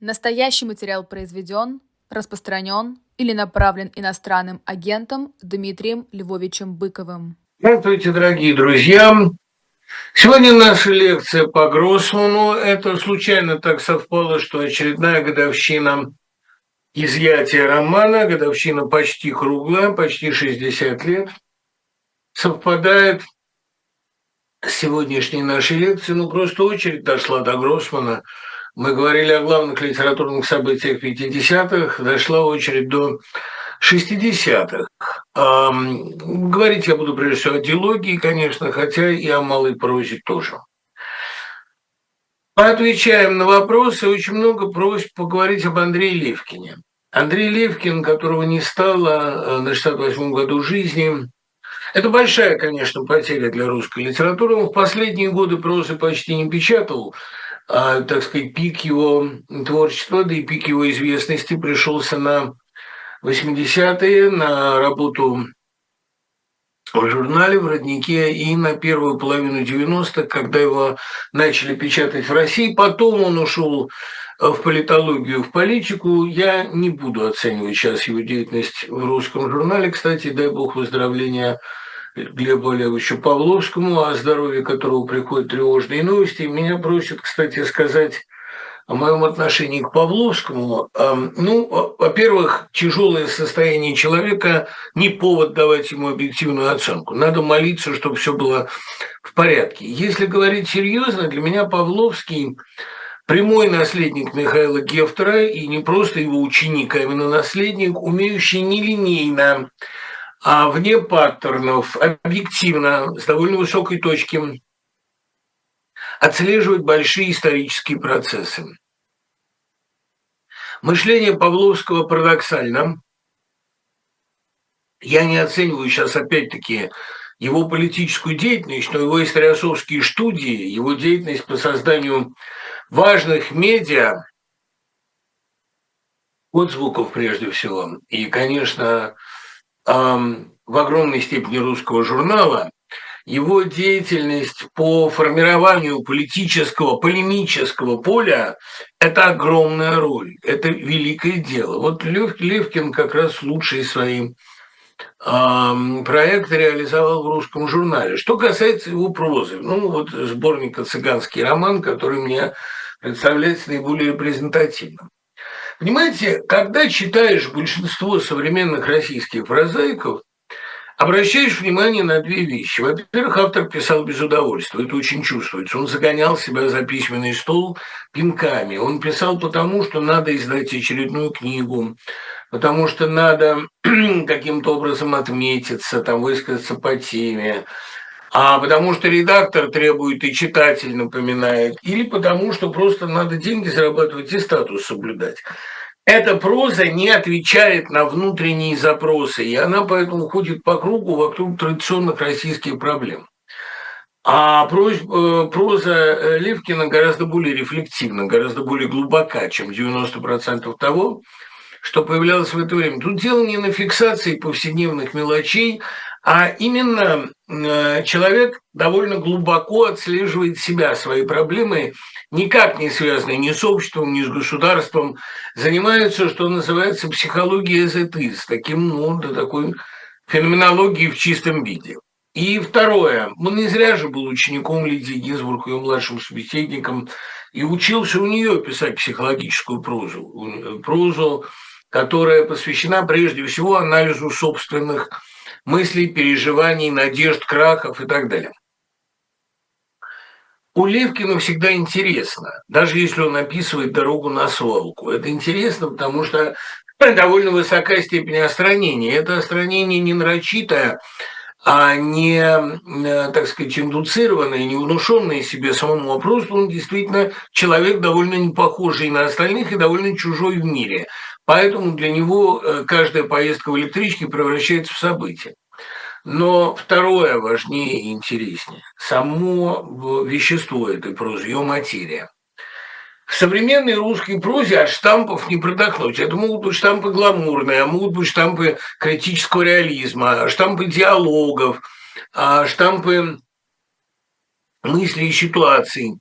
Настоящий материал произведен, распространен или направлен иностранным агентом Дмитрием Львовичем Быковым. Здравствуйте, дорогие друзья! Сегодня наша лекция по Гроссману. Это случайно так совпало, что очередная годовщина изъятия романа, годовщина почти круглая, почти 60 лет, совпадает с сегодняшней нашей лекцией. Ну, просто очередь дошла до Гроссмана – мы говорили о главных литературных событиях 50-х, дошла очередь до 60-х. Говорить я буду прежде всего о диалогии, конечно, хотя и о малой прозе тоже. Отвечаем на вопросы. Очень много просьб поговорить об Андрее Левкине. Андрей Левкин, которого не стало э, на 68-м году жизни, это большая, конечно, потеря для русской литературы. Он в последние годы прозы почти не печатал, так сказать, пик его творчества, да и пик его известности пришелся на 80-е, на работу в журнале, в «Роднике» и на первую половину 90-х, когда его начали печатать в России. Потом он ушел в политологию, в политику. Я не буду оценивать сейчас его деятельность в русском журнале. Кстати, дай бог выздоровления Глебу Олеговичу Павловскому, о здоровье которого приходят тревожные новости. И меня просят, кстати, сказать о моем отношении к Павловскому. Ну, во-первых, тяжелое состояние человека не повод давать ему объективную оценку. Надо молиться, чтобы все было в порядке. Если говорить серьезно, для меня Павловский прямой наследник Михаила Гефтера и не просто его ученик, а именно наследник, умеющий нелинейно а вне паттернов, объективно, с довольно высокой точки, отслеживать большие исторические процессы. Мышление Павловского парадоксально. Я не оцениваю сейчас опять-таки его политическую деятельность, но его историосовские студии, его деятельность по созданию важных медиа, отзвуков прежде всего, и, конечно, в огромной степени русского журнала, его деятельность по формированию политического, полемического поля – это огромная роль, это великое дело. Вот Лев, Левкин как раз лучшие свои э, проекты реализовал в русском журнале. Что касается его прозы, ну вот сборника «Цыганский роман», который мне представляется наиболее репрезентативным. Понимаете, когда читаешь большинство современных российских прозаиков, обращаешь внимание на две вещи. Во-первых, автор писал без удовольствия, это очень чувствуется. Он загонял себя за письменный стол пинками. Он писал потому, что надо издать очередную книгу, потому что надо каким-то образом отметиться, там, высказаться по теме, а потому что редактор требует и читатель напоминает, или потому что просто надо деньги зарабатывать и статус соблюдать. Эта проза не отвечает на внутренние запросы, и она поэтому ходит по кругу вокруг традиционных российских проблем. А э, проза э, Левкина гораздо более рефлективна, гораздо более глубока, чем 90% того, что появлялось в это время. Тут дело не на фиксации повседневных мелочей, а именно э, человек довольно глубоко отслеживает себя, свои проблемы, никак не связанные ни с обществом, ни с государством, занимается, что называется, психологией эзотиз, таким, ну, до такой феноменологии в чистом виде. И второе, он не зря же был учеником Лидии Гинзбург, ее младшим собеседником, и учился у нее писать психологическую прозу, прозу, которая посвящена прежде всего анализу собственных мыслей, переживаний, надежд, крахов и так далее. У Левкина всегда интересно, даже если он описывает дорогу на свалку. Это интересно, потому что довольно высокая степень остранения. Это остранение не нарочитое, а не, э, так сказать, индуцированное, не внушенное себе самому, а он действительно человек довольно не похожий на остальных и довольно чужой в мире. Поэтому для него э, каждая поездка в электричке превращается в событие. Но второе важнее и интереснее. Само вещество этой прозы, ее материя. В современной русской прозе от штампов не продохнуть. Это могут быть штампы гламурные, а могут быть штампы критического реализма, штампы диалогов, а штампы мыслей и ситуаций.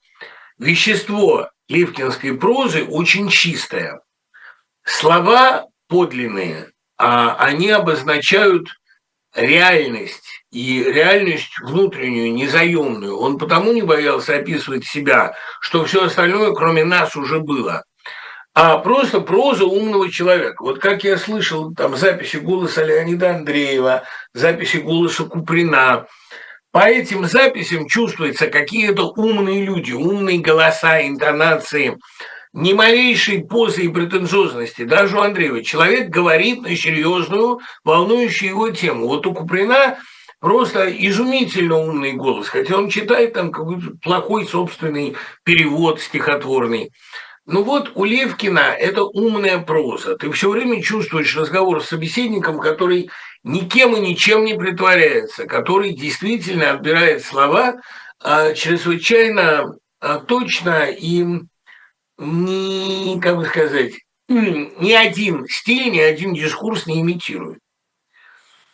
Вещество левкинской прозы очень чистая. Слова подлинные, а они обозначают реальность и реальность внутреннюю, незаемную. Он потому не боялся описывать себя, что все остальное, кроме нас, уже было. А просто проза умного человека. Вот как я слышал там записи голоса Леонида Андреева, записи голоса Куприна, по этим записям чувствуется какие-то умные люди, умные голоса, интонации, ни малейшей позы и претенциозности. Даже у Андреева человек говорит на серьезную, волнующую его тему. Вот у Куприна просто изумительно умный голос, хотя он читает там какой-то плохой собственный перевод стихотворный. Ну вот у Левкина это умная проза. Ты все время чувствуешь разговор с собеседником, который никем и ничем не притворяется, который действительно отбирает слова а, чрезвычайно а, точно и не, как бы сказать, ни один стиль, ни один дискурс не имитирует.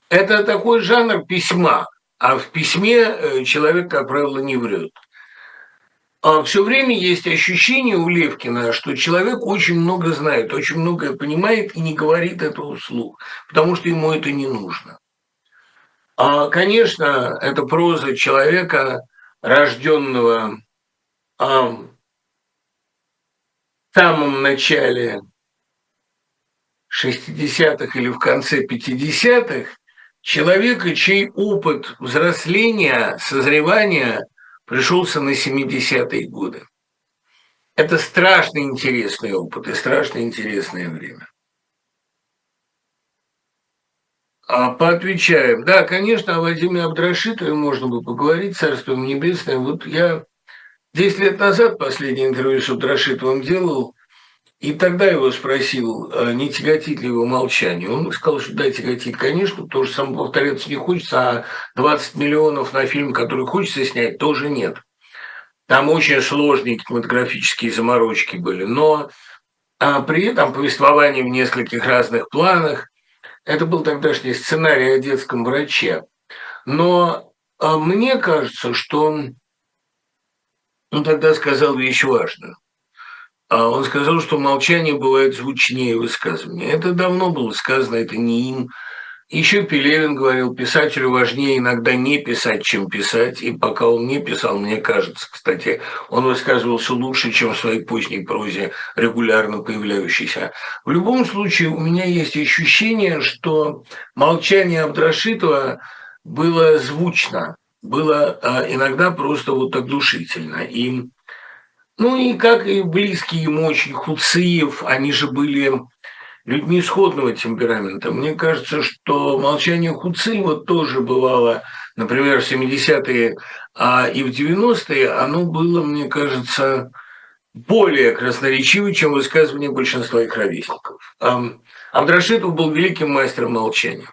Это такой жанр письма, а в письме э, человек, как правило, не врет. А все время есть ощущение у Левкина, что человек очень много знает, очень многое понимает и не говорит этого вслух, потому что ему это не нужно. А, конечно, это проза человека, рожденного самом начале 60-х или в конце 50-х, человека, чей опыт взросления, созревания пришелся на 70-е годы. Это страшно интересный опыт и страшно интересное время. А поотвечаем. Да, конечно, о Вадиме Абдрашитове можно бы поговорить, Царство Небесное. Вот я 10 лет назад последнее интервью с Абдрашитовым делал, и тогда его спросил, а не тяготит ли его молчание. Он сказал, что да, тяготит, конечно, то же самое повторяться не хочется, а 20 миллионов на фильм, который хочется снять, тоже нет. Там очень сложные кинематографические заморочки были, но а при этом повествование в нескольких разных планах. Это был тогдашний сценарий о детском враче. Но а мне кажется, что он, он тогда сказал вещь важную. А он сказал, что молчание бывает звучнее высказывания. Это давно было сказано, это не им. Еще Пелевин говорил, писателю важнее иногда не писать, чем писать. И пока он не писал, мне кажется, кстати, он высказывался лучше, чем в своей поздней прозе, регулярно появляющейся. В любом случае, у меня есть ощущение, что молчание Абдрашитова было звучно, было а, иногда просто вот оглушительно. И ну и как и близкие ему очень Хуциев, они же были людьми сходного темперамента. Мне кажется, что молчание Хуциева тоже бывало, например, в 70-е а и в 90-е, оно было, мне кажется, более красноречивым, чем высказывание большинства их ровесников. Абдрашитов был великим мастером молчания.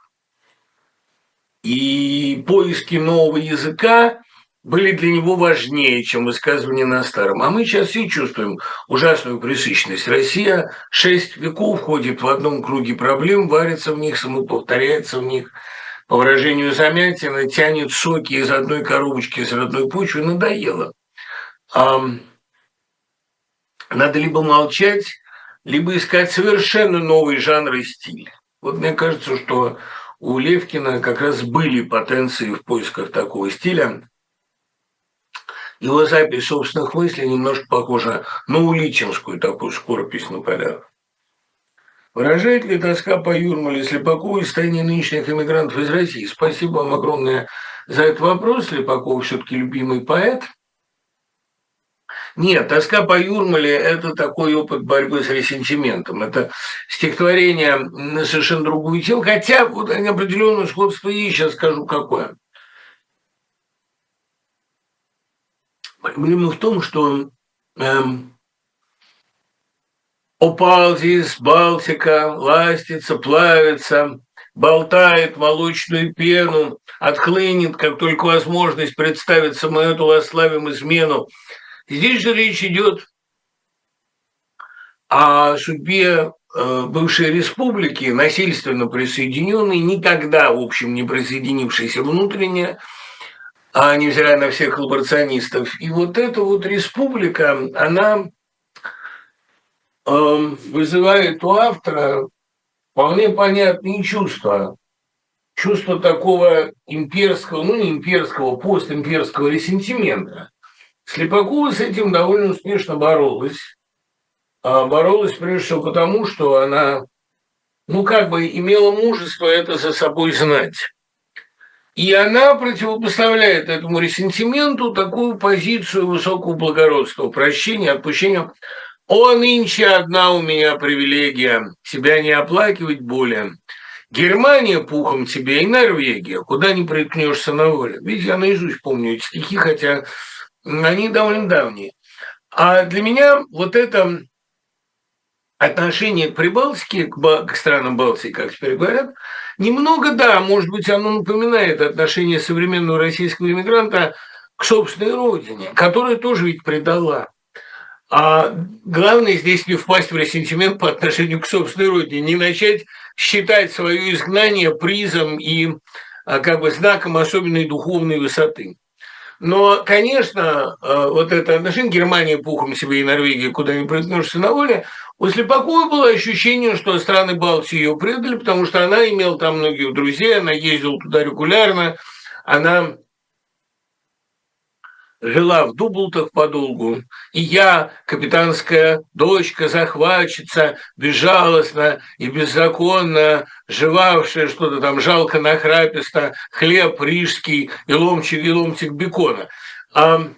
И поиски нового языка были для него важнее, чем высказывания на старом. А мы сейчас все чувствуем ужасную пресыщенность. Россия шесть веков ходит в одном круге проблем, варится в них, самоповторяется в них. По выражению Замятина, тянет соки из одной коробочки, из родной почвы, надоело. Надо либо молчать, либо искать совершенно новый жанр и стиль. Вот мне кажется, что у Левкина как раз были потенции в поисках такого стиля, его запись собственных мыслей немножко похожа на уличинскую такую скоропись на полях. Выражает ли тоска по Юрмале Слепакову и состояние нынешних иммигрантов из России? Спасибо вам огромное за этот вопрос. Слепаков все-таки любимый поэт. Нет, тоска по Юрмале – это такой опыт борьбы с ресентиментом. Это стихотворение на совершенно другую тему, хотя вот определенное сходство есть, сейчас скажу какое. Проблема в том, что эм, Опалзис, Балтика, ластится, плавится, болтает молочную пену, отхлынет, как только возможность представиться мы эту восславим измену. Здесь же речь идет о судьбе э, бывшей республики, насильственно присоединенной, никогда, в общем, не присоединившейся внутренне, а невзирая на всех коллаборационистов. И вот эта вот республика, она эм, вызывает у автора вполне понятные чувства. Чувство такого имперского, ну не имперского, постимперского ресентимента. Слепакова с этим довольно успешно боролась. А боролась прежде всего потому, что она, ну как бы имела мужество это за собой знать. И она противопоставляет этому ресентименту такую позицию высокого благородства, прощения, отпущения. «О, нынче одна у меня привилегия, тебя не оплакивать более. Германия пухом тебе и Норвегия, куда не приткнешься на воле». Видите, я наизусть помню эти стихи, хотя они довольно давние. А для меня вот это отношение к Прибалтике, к, к странам Балтии, как теперь говорят, немного, да, может быть, оно напоминает отношение современного российского иммигранта к собственной родине, которая тоже ведь предала. А главное здесь не впасть в ресентимент по отношению к собственной родине, не начать считать свое изгнание призом и а, как бы знаком особенной духовной высоты. Но, конечно, э, вот это отношение Германия пухом себе и Норвегия, куда не приткнешься на воле, у Слепакова было ощущение, что страны Балтии ее предали, потому что она имела там многих друзей, она ездила туда регулярно, она жила в Дублтах подолгу, и я, капитанская дочка, захватчица, безжалостно и беззаконно жевавшая что-то там жалко нахраписто, хлеб рижский и ломчик, и ломтик бекона. А,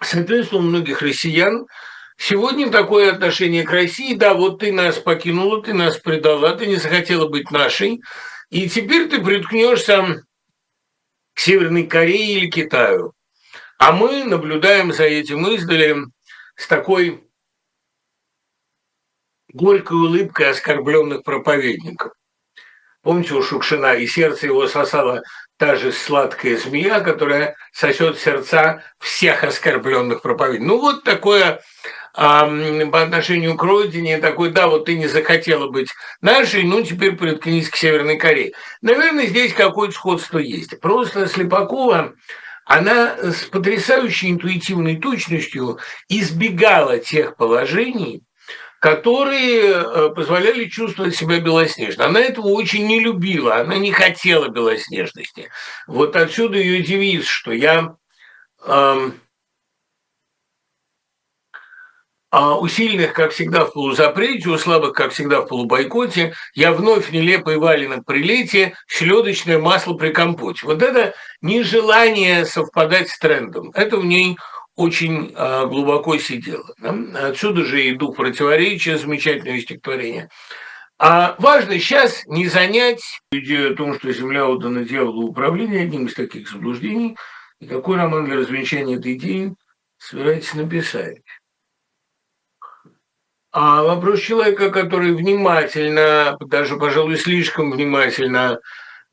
соответственно, у многих россиян Сегодня такое отношение к России, да, вот ты нас покинула, ты нас предала, ты не захотела быть нашей, и теперь ты приткнешься Северной Корее или Китаю. А мы наблюдаем за этим издали с такой горькой улыбкой оскорбленных проповедников. Помните у Шукшина, и сердце его сосала та же сладкая змея, которая сосет сердца всех оскорбленных проповедников. Ну вот такое по отношению к родине такой, да, вот ты не захотела быть нашей, ну теперь приткнись к Северной Корее. Наверное, здесь какое-то сходство есть. Просто Слепакова, она с потрясающей интуитивной точностью избегала тех положений, которые э, позволяли чувствовать себя белоснежно. Она этого очень не любила, она не хотела белоснежности. Вот отсюда ее девиз, что я эм, а у сильных, как всегда, в полузапрете, у слабых, как всегда, в полубойкоте, я вновь нелепый валенок при лете, селедочное масло при компоте. Вот это нежелание совпадать с трендом. Это в ней очень а, глубоко сидело. Отсюда же и дух противоречия, замечательное стихотворение. А важно сейчас не занять идею о том, что Земля отдана дьяволу управления, одним из таких заблуждений. И какой роман для развенчания этой идеи собираетесь написать? А вопрос человека, который внимательно, даже, пожалуй, слишком внимательно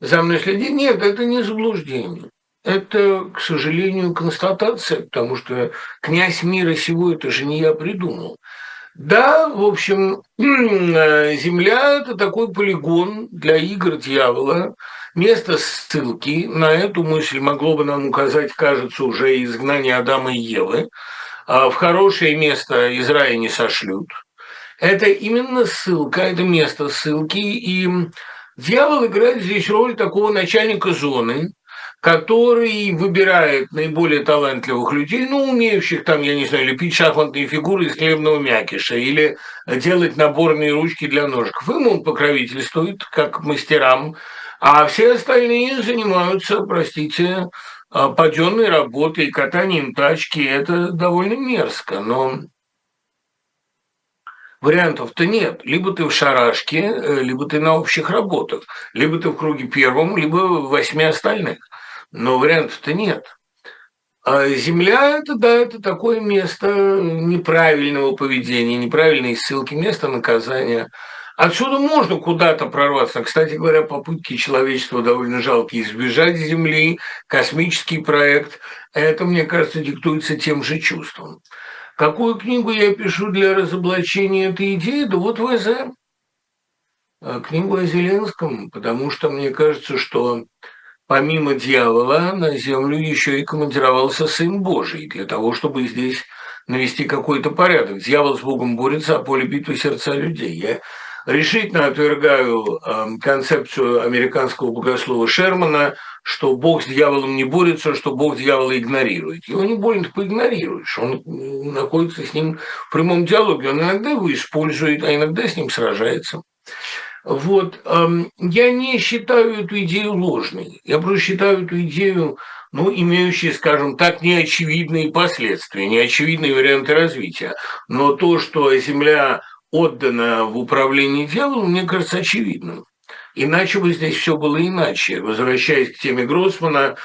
за мной следит, нет, это не заблуждение. Это, к сожалению, констатация, потому что князь мира сего это же не я придумал. Да, в общем, Земля – это такой полигон для игр дьявола, место ссылки. На эту мысль могло бы нам указать, кажется, уже изгнание Адама и Евы. А в хорошее место из рая не сошлют – это именно ссылка, это место ссылки, и дьявол играет здесь роль такого начальника зоны, который выбирает наиболее талантливых людей, ну, умеющих там, я не знаю, лепить шахматные фигуры из хлебного мякиша или делать наборные ручки для ножиков. Им он покровительствует, как мастерам, а все остальные занимаются, простите, паденной работой, катанием тачки. Это довольно мерзко, но Вариантов-то нет. Либо ты в шарашке, э, либо ты на общих работах, либо ты в круге первом, либо в восьми остальных. Но вариантов-то нет. А Земля – это, да, это такое место неправильного поведения, неправильной ссылки, место наказания. Отсюда можно куда-то прорваться. Кстати говоря, попытки человечества довольно жалкие избежать Земли, космический проект. Это, мне кажется, диктуется тем же чувством. Какую книгу я пишу для разоблачения этой идеи? Да вот ВЗ. А, книгу о Зеленском, потому что мне кажется, что помимо дьявола на землю еще и командировался Сын Божий для того, чтобы здесь навести какой-то порядок. Дьявол с Богом борется, а поле битвы сердца людей. Я решительно отвергаю э, концепцию американского богослова Шермана, что Бог с дьяволом не борется, что Бог дьявола игнорирует. Его не больно поигнорируешь. Он находится с ним в прямом диалоге. Он иногда его использует, а иногда с ним сражается. Вот. Я не считаю эту идею ложной. Я просто считаю эту идею, ну, имеющей, скажем так, неочевидные последствия, неочевидные варианты развития. Но то, что Земля отдана в управление дьяволом, мне кажется очевидным. Иначе бы здесь все было иначе. Возвращаясь к теме Гроссмана,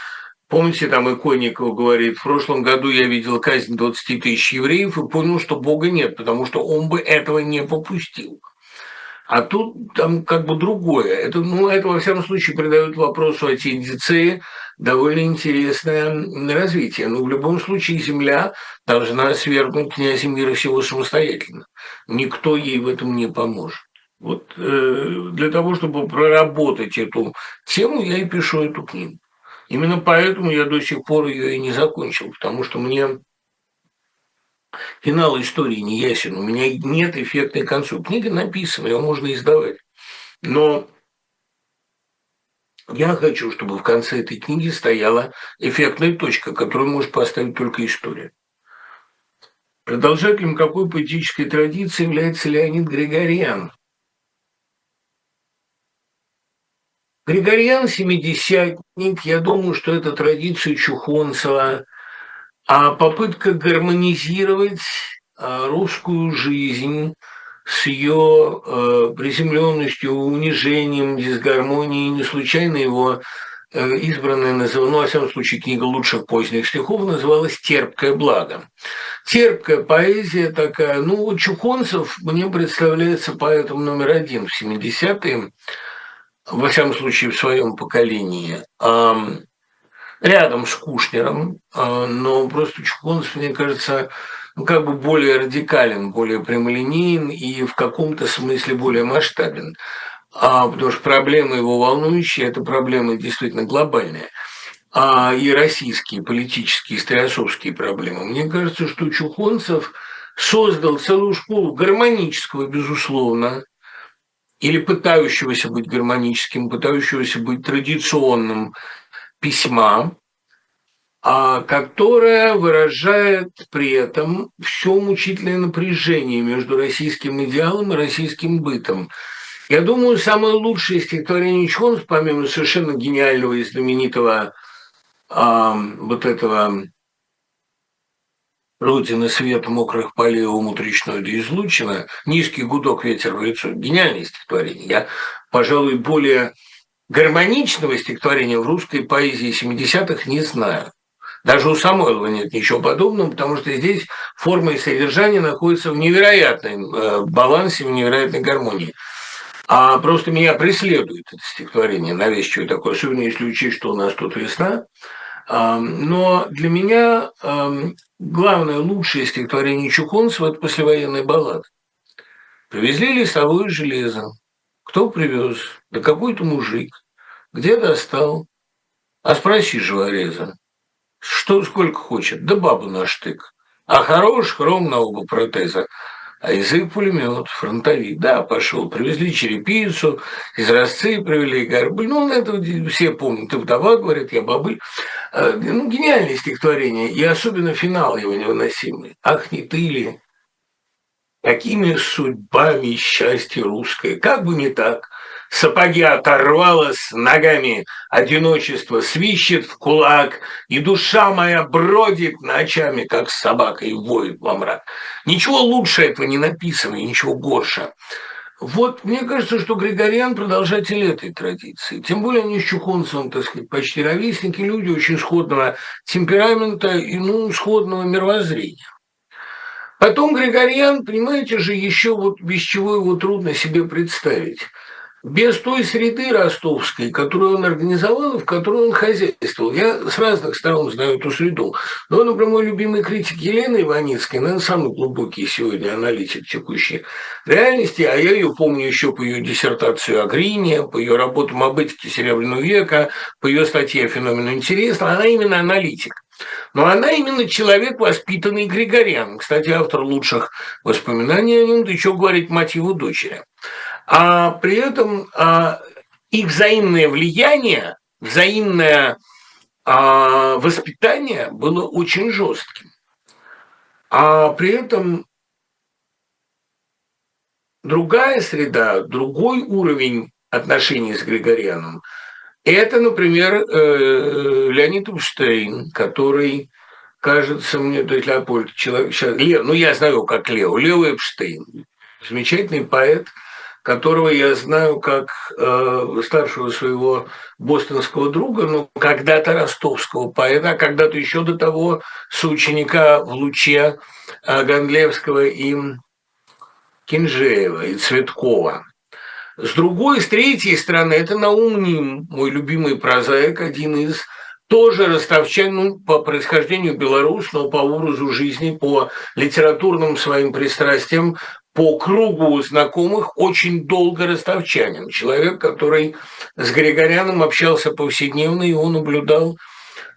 Помните, там Иконников говорит, в прошлом году я видел казнь 20 тысяч евреев и понял, что Бога нет, потому что он бы этого не попустил. А тут там как бы другое. Это, ну, это во всяком случае придает вопросу о теодицее довольно интересное развитие. Но в любом случае Земля должна свергнуть князя мира всего самостоятельно. Никто ей в этом не поможет. Вот э, для того, чтобы проработать эту тему, я и пишу эту книгу. Именно поэтому я до сих пор ее и не закончил, потому что мне финал истории не ясен, у меня нет эффектной концу. Книга написана, ее можно издавать. Но я хочу, чтобы в конце этой книги стояла эффектная точка, которую может поставить только история. Продолжателем какой поэтической традиции является Леонид Григорьян. Григорьян – семидесятник. Я думаю, что это традиция Чухонцева – а попытка гармонизировать а, русскую жизнь с ее э, приземленностью, унижением, дисгармонией, не случайно его избранная называлась, ну, во всяком случае, книга лучших поздних стихов называлась «Терпкое благо». Терпкая поэзия такая, ну, Чухонцев мне представляется поэтом номер один в 70-е, во всяком случае, в своем поколении рядом с Кушнером, а, но просто Чухонцев, мне кажется, ну, как бы более радикален, более прямолинеен и в каком-то смысле более масштабен. А, потому что проблемы его волнующие – это проблемы действительно глобальные. А и российские политические, историосовские проблемы. Мне кажется, что Чухонцев создал целую школу гармонического, безусловно, или пытающегося быть гармоническим, пытающегося быть традиционным письма, а, которая выражает при этом все мучительное напряжение между российским идеалом и российским бытом. Я думаю, самое лучшее стихотворение Чхонс, помимо совершенно гениального и знаменитого а, вот этого Родина свет мокрых полей умут речной да излучина, низкий гудок ветер в лицо. Гениальное стихотворение. Я, пожалуй, более гармоничного стихотворения в русской поэзии 70-х не знаю. Даже у Самойлова нет ничего подобного, потому что здесь форма и содержание находятся в невероятном э, балансе, в невероятной гармонии. А просто меня преследует это стихотворение, навязчивое такое, особенно если учесть, что у нас тут весна. Но для меня главное, лучшее стихотворение Чухонцева – это послевоенная баллада. Привезли лесовое железо. Кто привез? Да какой-то мужик. Где достал? А спроси живореза. Что сколько хочет? Да бабу на штык. А хорош хром на оба протеза. А язык пулемет, фронтовик. Да, пошел. Привезли черепицу, из привели горбыль. Ну, это все помнят. Ты вдова, говорит, я бабыль. А, ну, гениальное стихотворение. И особенно финал его невыносимый. Ах, не ты ли? Какими судьбами счастье русское? Как бы не так – Сапоги оторвало ногами, одиночество свищет в кулак, и душа моя бродит ночами, как собака, и воет во мрак. Ничего лучше этого не написано, и ничего горше. Вот мне кажется, что Григорьян продолжатель этой традиции. Тем более они с Чухонцевым, так сказать, почти ровесники, люди очень сходного темперамента и, ну, сходного мировоззрения. Потом Григорьян, понимаете же, еще вот без чего его трудно себе представить – без той среды ростовской, которую он организовал в которой он хозяйствовал. Я с разных сторон знаю эту среду. Но, например, мой любимый критик Елена Иваницкая, наверное, самый глубокий сегодня аналитик текущей реальности, а я ее помню еще по ее диссертацию о Грине, по ее работам об этике Серебряного века, по ее статье о феномене интереса, она именно аналитик. Но она именно человек, воспитанный Григорян. Кстати, автор лучших воспоминаний о нем, да еще говорит мать его дочери. А при этом а, их взаимное влияние, взаимное а, воспитание было очень жестким. А при этом другая среда, другой уровень отношений с Григорианом – это, например, э, Леонид Эпштейн, который кажется мне, то есть Леопольд, человек, сейчас, Лев, ну я знаю как Лео, Лео Эпштейн, замечательный поэт, которого я знаю как э, старшего своего бостонского друга, ну, когда-то ростовского поэта, а когда-то еще до того соученика в луче э, Гондлевского и Кинжеева и Цветкова. С другой, с третьей стороны, это Наум Ним, мой любимый прозаик, один из тоже ростовчан, ну, по происхождению белорус, но по образу жизни, по литературным своим пристрастиям, по кругу знакомых очень долго ростовчанин. Человек, который с Григоряном общался повседневно, и он наблюдал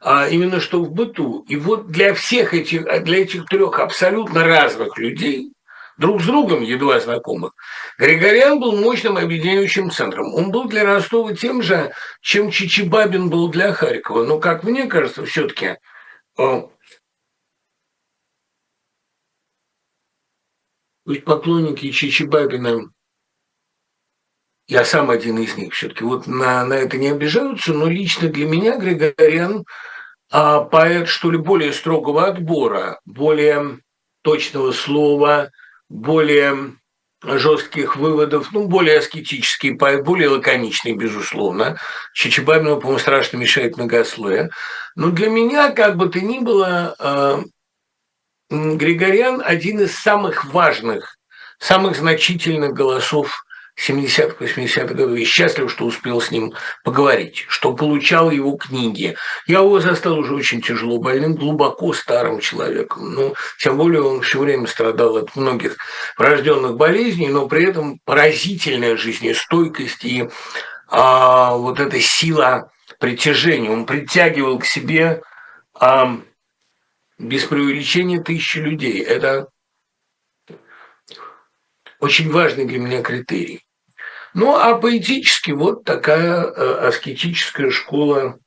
а именно что в быту. И вот для всех этих, для этих трех абсолютно разных людей друг с другом едва знакомых. Григорян был мощным объединяющим центром. Он был для Ростова тем же, чем Чичибабин был для Харькова. Но, как мне кажется, все-таки Ведь поклонники Чичибабина, я сам один из них все-таки, вот на, на это не обижаются, но лично для меня Григорян а, поэт, что ли, более строгого отбора, более точного слова – более жестких выводов, ну, более аскетический, более лаконичный, безусловно. Чичибабину, по-моему, страшно мешает многословие. Но для меня, как бы то ни было, э, Григорян один из самых важных, самых значительных голосов 70-х, 80-х годов. И счастлив, что успел с ним поговорить, что получал его книги. Я его застал уже очень тяжело больным, глубоко старым человеком. Ну, тем более он все время страдал от многих врожденных болезней, но при этом поразительная жизнестойкость и а, вот эта сила притяжения. Он притягивал к себе а, без преувеличения тысячи людей. Это очень важный для меня критерий. Ну, а поэтически вот такая э, аскетическая школа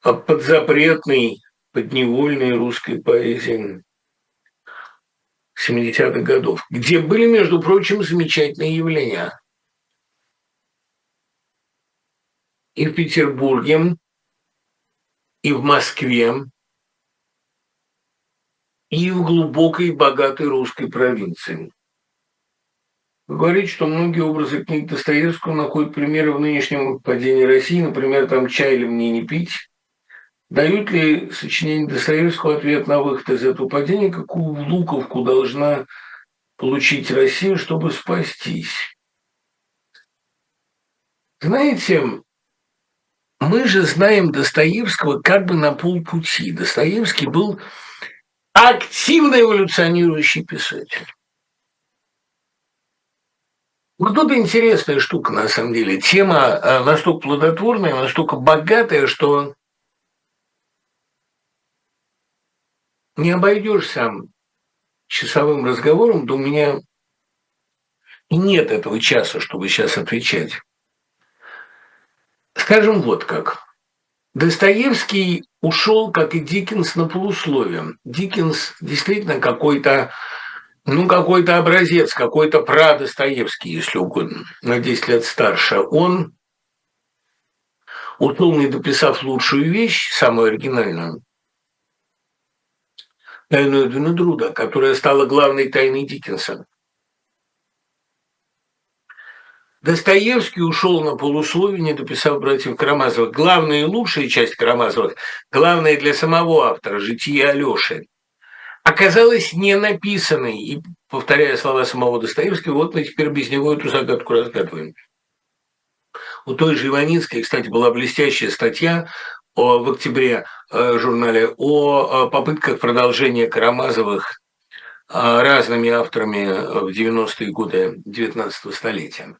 подзапретной, подневольной русской поэзии 70-х годов, где были, между прочим, замечательные явления. И в Петербурге, и в Москве, и в глубокой богатой русской провинции. Вы говорите, что многие образы книг Достоевского находят примеры в нынешнем падении России, например, там «Чай ли мне не пить?». Дают ли сочинение Достоевского ответ на выход из этого падения, какую луковку должна получить Россия, чтобы спастись? Знаете, мы же знаем Достоевского как бы на полпути. Достоевский был активно эволюционирующий писатель. Вот тут интересная штука, на самом деле. Тема э, настолько плодотворная, настолько богатая, что не обойдешься часовым разговором, да у меня нет этого часа, чтобы сейчас отвечать. Скажем вот как. Достоевский ушел, как и Диккенс, на полусловие. Диккенс действительно какой-то ну, какой-то образец, какой-то Достоевский, если угодно, на 10 лет старше, он, ушел, не дописав лучшую вещь, самую оригинальную, «Тайну Эдвина Друда», которая стала главной тайной Диккенса. Достоевский ушел на полусловие, не дописав братьев Карамазовых. Главная и лучшая часть Карамазовых, главная для самого автора, «Житие Алёши», оказалась не написанной. И, повторяя слова самого Достоевского, вот мы теперь без него эту загадку разгадываем. У той же Иванинской, кстати, была блестящая статья о, в октябре э, журнале о, о попытках продолжения Карамазовых э, разными авторами в 90-е годы 19 столетия.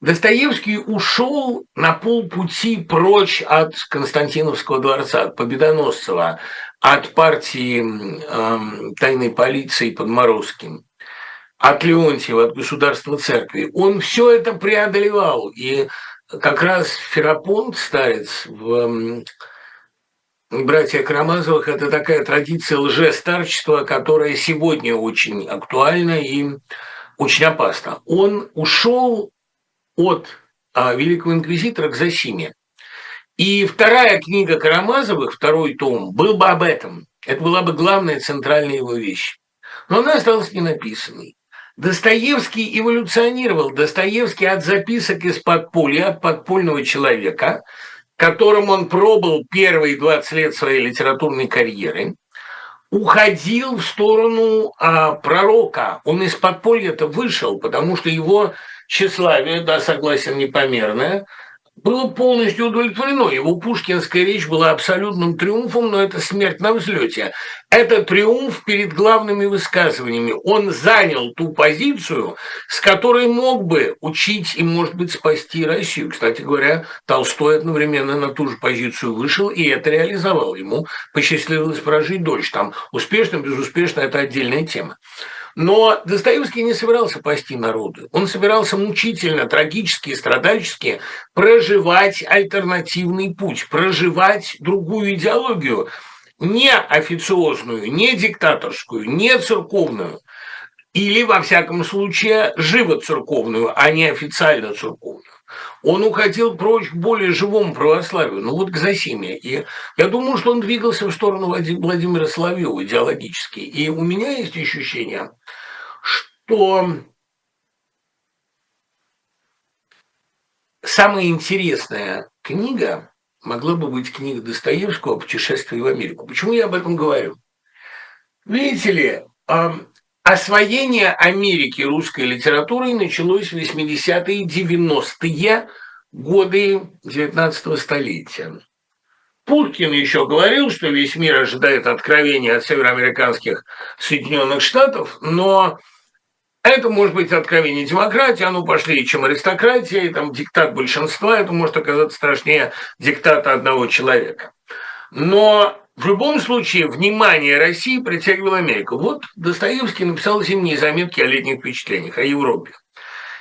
Достоевский ушел на полпути прочь от Константиновского дворца, от Победоносцева, от партии э, тайной полиции под Морозским, от Леонтьева, от государства церкви. Он все это преодолевал. И как раз Ферапонт, старец в «Братья Карамазовых» – это такая традиция лжестарчества, которая сегодня очень актуальна и очень опасна. Он ушел от а, великого инквизитора к Зосиме. И вторая книга Карамазовых, второй том, был бы об этом. Это была бы главная центральная его вещь. Но она осталась не написанной. Достоевский эволюционировал. Достоевский от записок из подполья, от подпольного человека, которым он пробыл первые 20 лет своей литературной карьеры, уходил в сторону а, пророка. Он из подполья-то вышел, потому что его тщеславие, да, согласен, непомерное, было полностью удовлетворено. Его пушкинская речь была абсолютным триумфом, но это смерть на взлете. Это триумф перед главными высказываниями. Он занял ту позицию, с которой мог бы учить и, может быть, спасти Россию. Кстати говоря, Толстой одновременно на ту же позицию вышел и это реализовал. Ему посчастливилось прожить дольше. Там успешно, безуспешно – это отдельная тема. Но Достоевский не собирался пасти народы. Он собирался мучительно, трагически, страдальчески проживать альтернативный путь, проживать другую идеологию, не официозную, не диктаторскую, не церковную, или, во всяком случае, живо церковную, а не официально церковную. Он уходил прочь к более живому православию, ну вот к Зосиме. И я думаю, что он двигался в сторону Владимира Соловьева идеологически. И у меня есть ощущение, что самая интересная книга могла бы быть книга Достоевского о путешествии в Америку. Почему я об этом говорю? Видите ли, Освоение Америки русской литературой началось в 80-е и 90-е годы 19 столетия. Пушкин еще говорил, что весь мир ожидает откровения от североамериканских Соединенных Штатов, но это может быть откровение демократии, оно пошли, чем аристократия, и там диктат большинства, это может оказаться страшнее диктата одного человека. Но в любом случае, внимание России притягивала Америка. Вот Достоевский написал зимние заметки о летних впечатлениях, о Европе.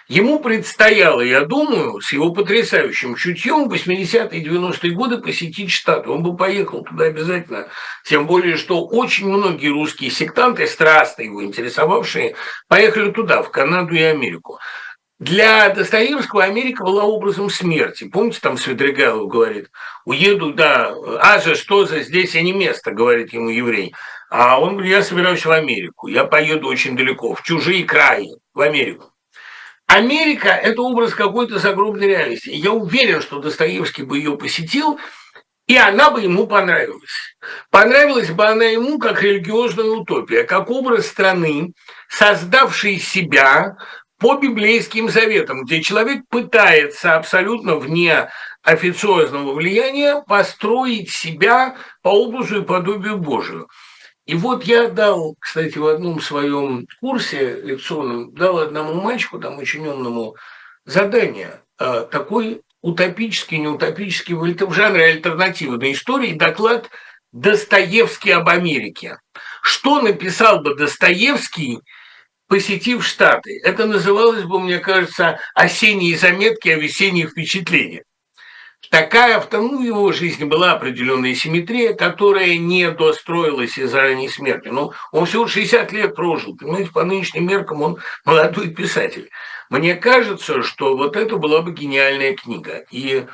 Ему предстояло, я думаю, с его потрясающим чутьем в 80-е и 90-е годы посетить Штаты. Он бы поехал туда обязательно. Тем более, что очень многие русские сектанты, страстно его интересовавшие, поехали туда, в Канаду и Америку. Для Достоевского Америка была образом смерти. Помните, там Свидригайлов говорит, уеду, да, а же что за здесь, а не место, говорит ему еврей. А он говорит, я собираюсь в Америку, я поеду очень далеко, в чужие краи, в Америку. Америка – это образ какой-то загробной реальности. Я уверен, что Достоевский бы ее посетил, и она бы ему понравилась. Понравилась бы она ему как религиозная утопия, как образ страны, создавшей себя по библейским заветам, где человек пытается абсолютно вне официозного влияния построить себя по образу и подобию Божию. И вот я дал, кстати, в одном своем курсе лекционном, дал одному мальчику, там очень умному, задание, а, такой утопический, неутопический, в жанре альтернативной истории, доклад Достоевский об Америке. Что написал бы Достоевский – посетив Штаты. Это называлось бы, мне кажется, осенние заметки о весенних впечатлениях. Такая в тому его жизни была определенная симметрия, которая не достроилась из-за ранней смерти. Но он всего 60 лет прожил, понимаете, по нынешним меркам он молодой писатель. Мне кажется, что вот это была бы гениальная книга. И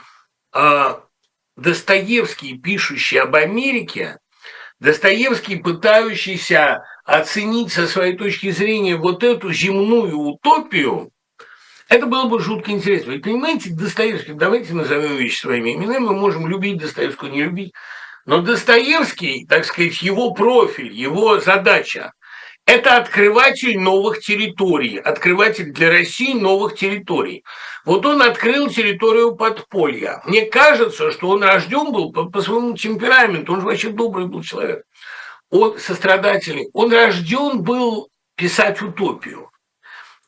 а, Достоевский, пишущий об Америке, Достоевский, пытающийся оценить со своей точки зрения вот эту земную утопию, это было бы жутко интересно. Вы понимаете, Достоевский, давайте назовем вещи своими именами, мы можем любить Достоевского, не любить, но Достоевский, так сказать, его профиль, его задача – это открыватель новых территорий, открыватель для России новых территорий. Вот он открыл территорию подполья. Мне кажется, что он рожден был по, по своему темпераменту, он же вообще добрый был человек он сострадательный, он рожден был писать утопию.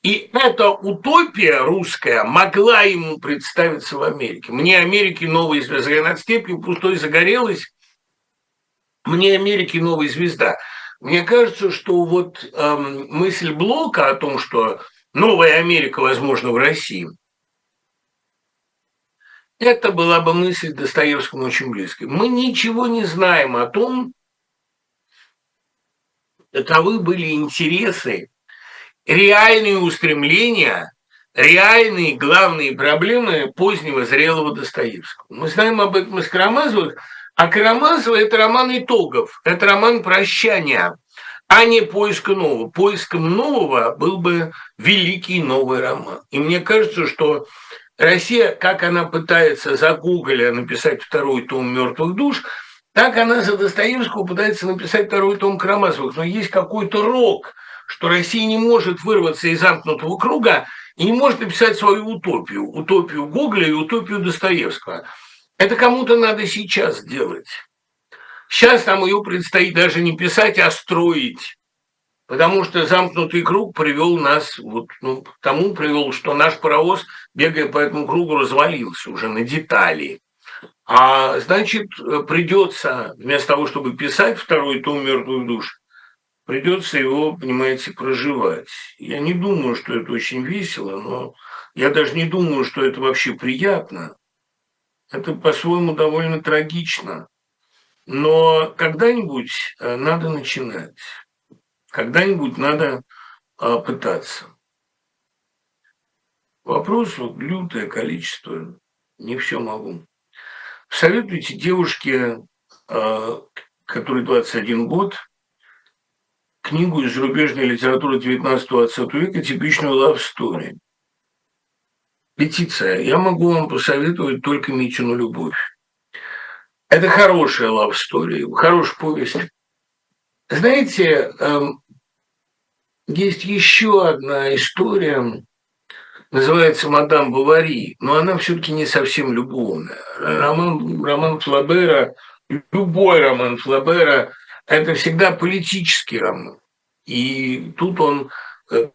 И эта утопия русская могла ему представиться в Америке. Мне Америки новая звезда. Над степью пустой загорелась. Мне Америки новая звезда. Мне кажется, что вот эм, мысль Блока о том, что новая Америка возможна в России, это была бы мысль Достоевскому очень близкой. Мы ничего не знаем о том, каковы были интересы, реальные устремления, реальные главные проблемы позднего зрелого Достоевского. Мы знаем об этом из Карамазовых, а Карамазова – это роман итогов, это роман прощания, а не поиска нового. Поиском нового был бы великий новый роман. И мне кажется, что Россия, как она пытается за Гоголя написать второй том «Мертвых душ», так она за Достоевского пытается написать второй том Карамазовых. Но есть какой-то рок, что Россия не может вырваться из замкнутого круга и не может написать свою утопию. Утопию Гоголя и утопию Достоевского. Это кому-то надо сейчас делать. Сейчас нам ее предстоит даже не писать, а строить. Потому что замкнутый круг привел нас вот, ну, к тому привел, что наш паровоз, бегая по этому кругу, развалился уже на детали. А значит, придется, вместо того, чтобы писать второй том «Мертвых душ», придется его, понимаете, проживать. Я не думаю, что это очень весело, но я даже не думаю, что это вообще приятно. Это по-своему довольно трагично. Но когда-нибудь э, надо начинать. Когда-нибудь надо э, пытаться. Вопросов лютое количество. Не все могу. Советуйте девушке, э, которой 21 год, книгу из зарубежной литературы 19-20 века «Типичную love story». Петиция. Я могу вам посоветовать только Митину «Любовь». Это хорошая love story, хорошая повесть. Знаете, эм, есть еще одна история, называется «Мадам Бавари», но она все-таки не совсем любовная. Роман, роман Флабера, любой роман Флабера – это всегда политический роман. И тут он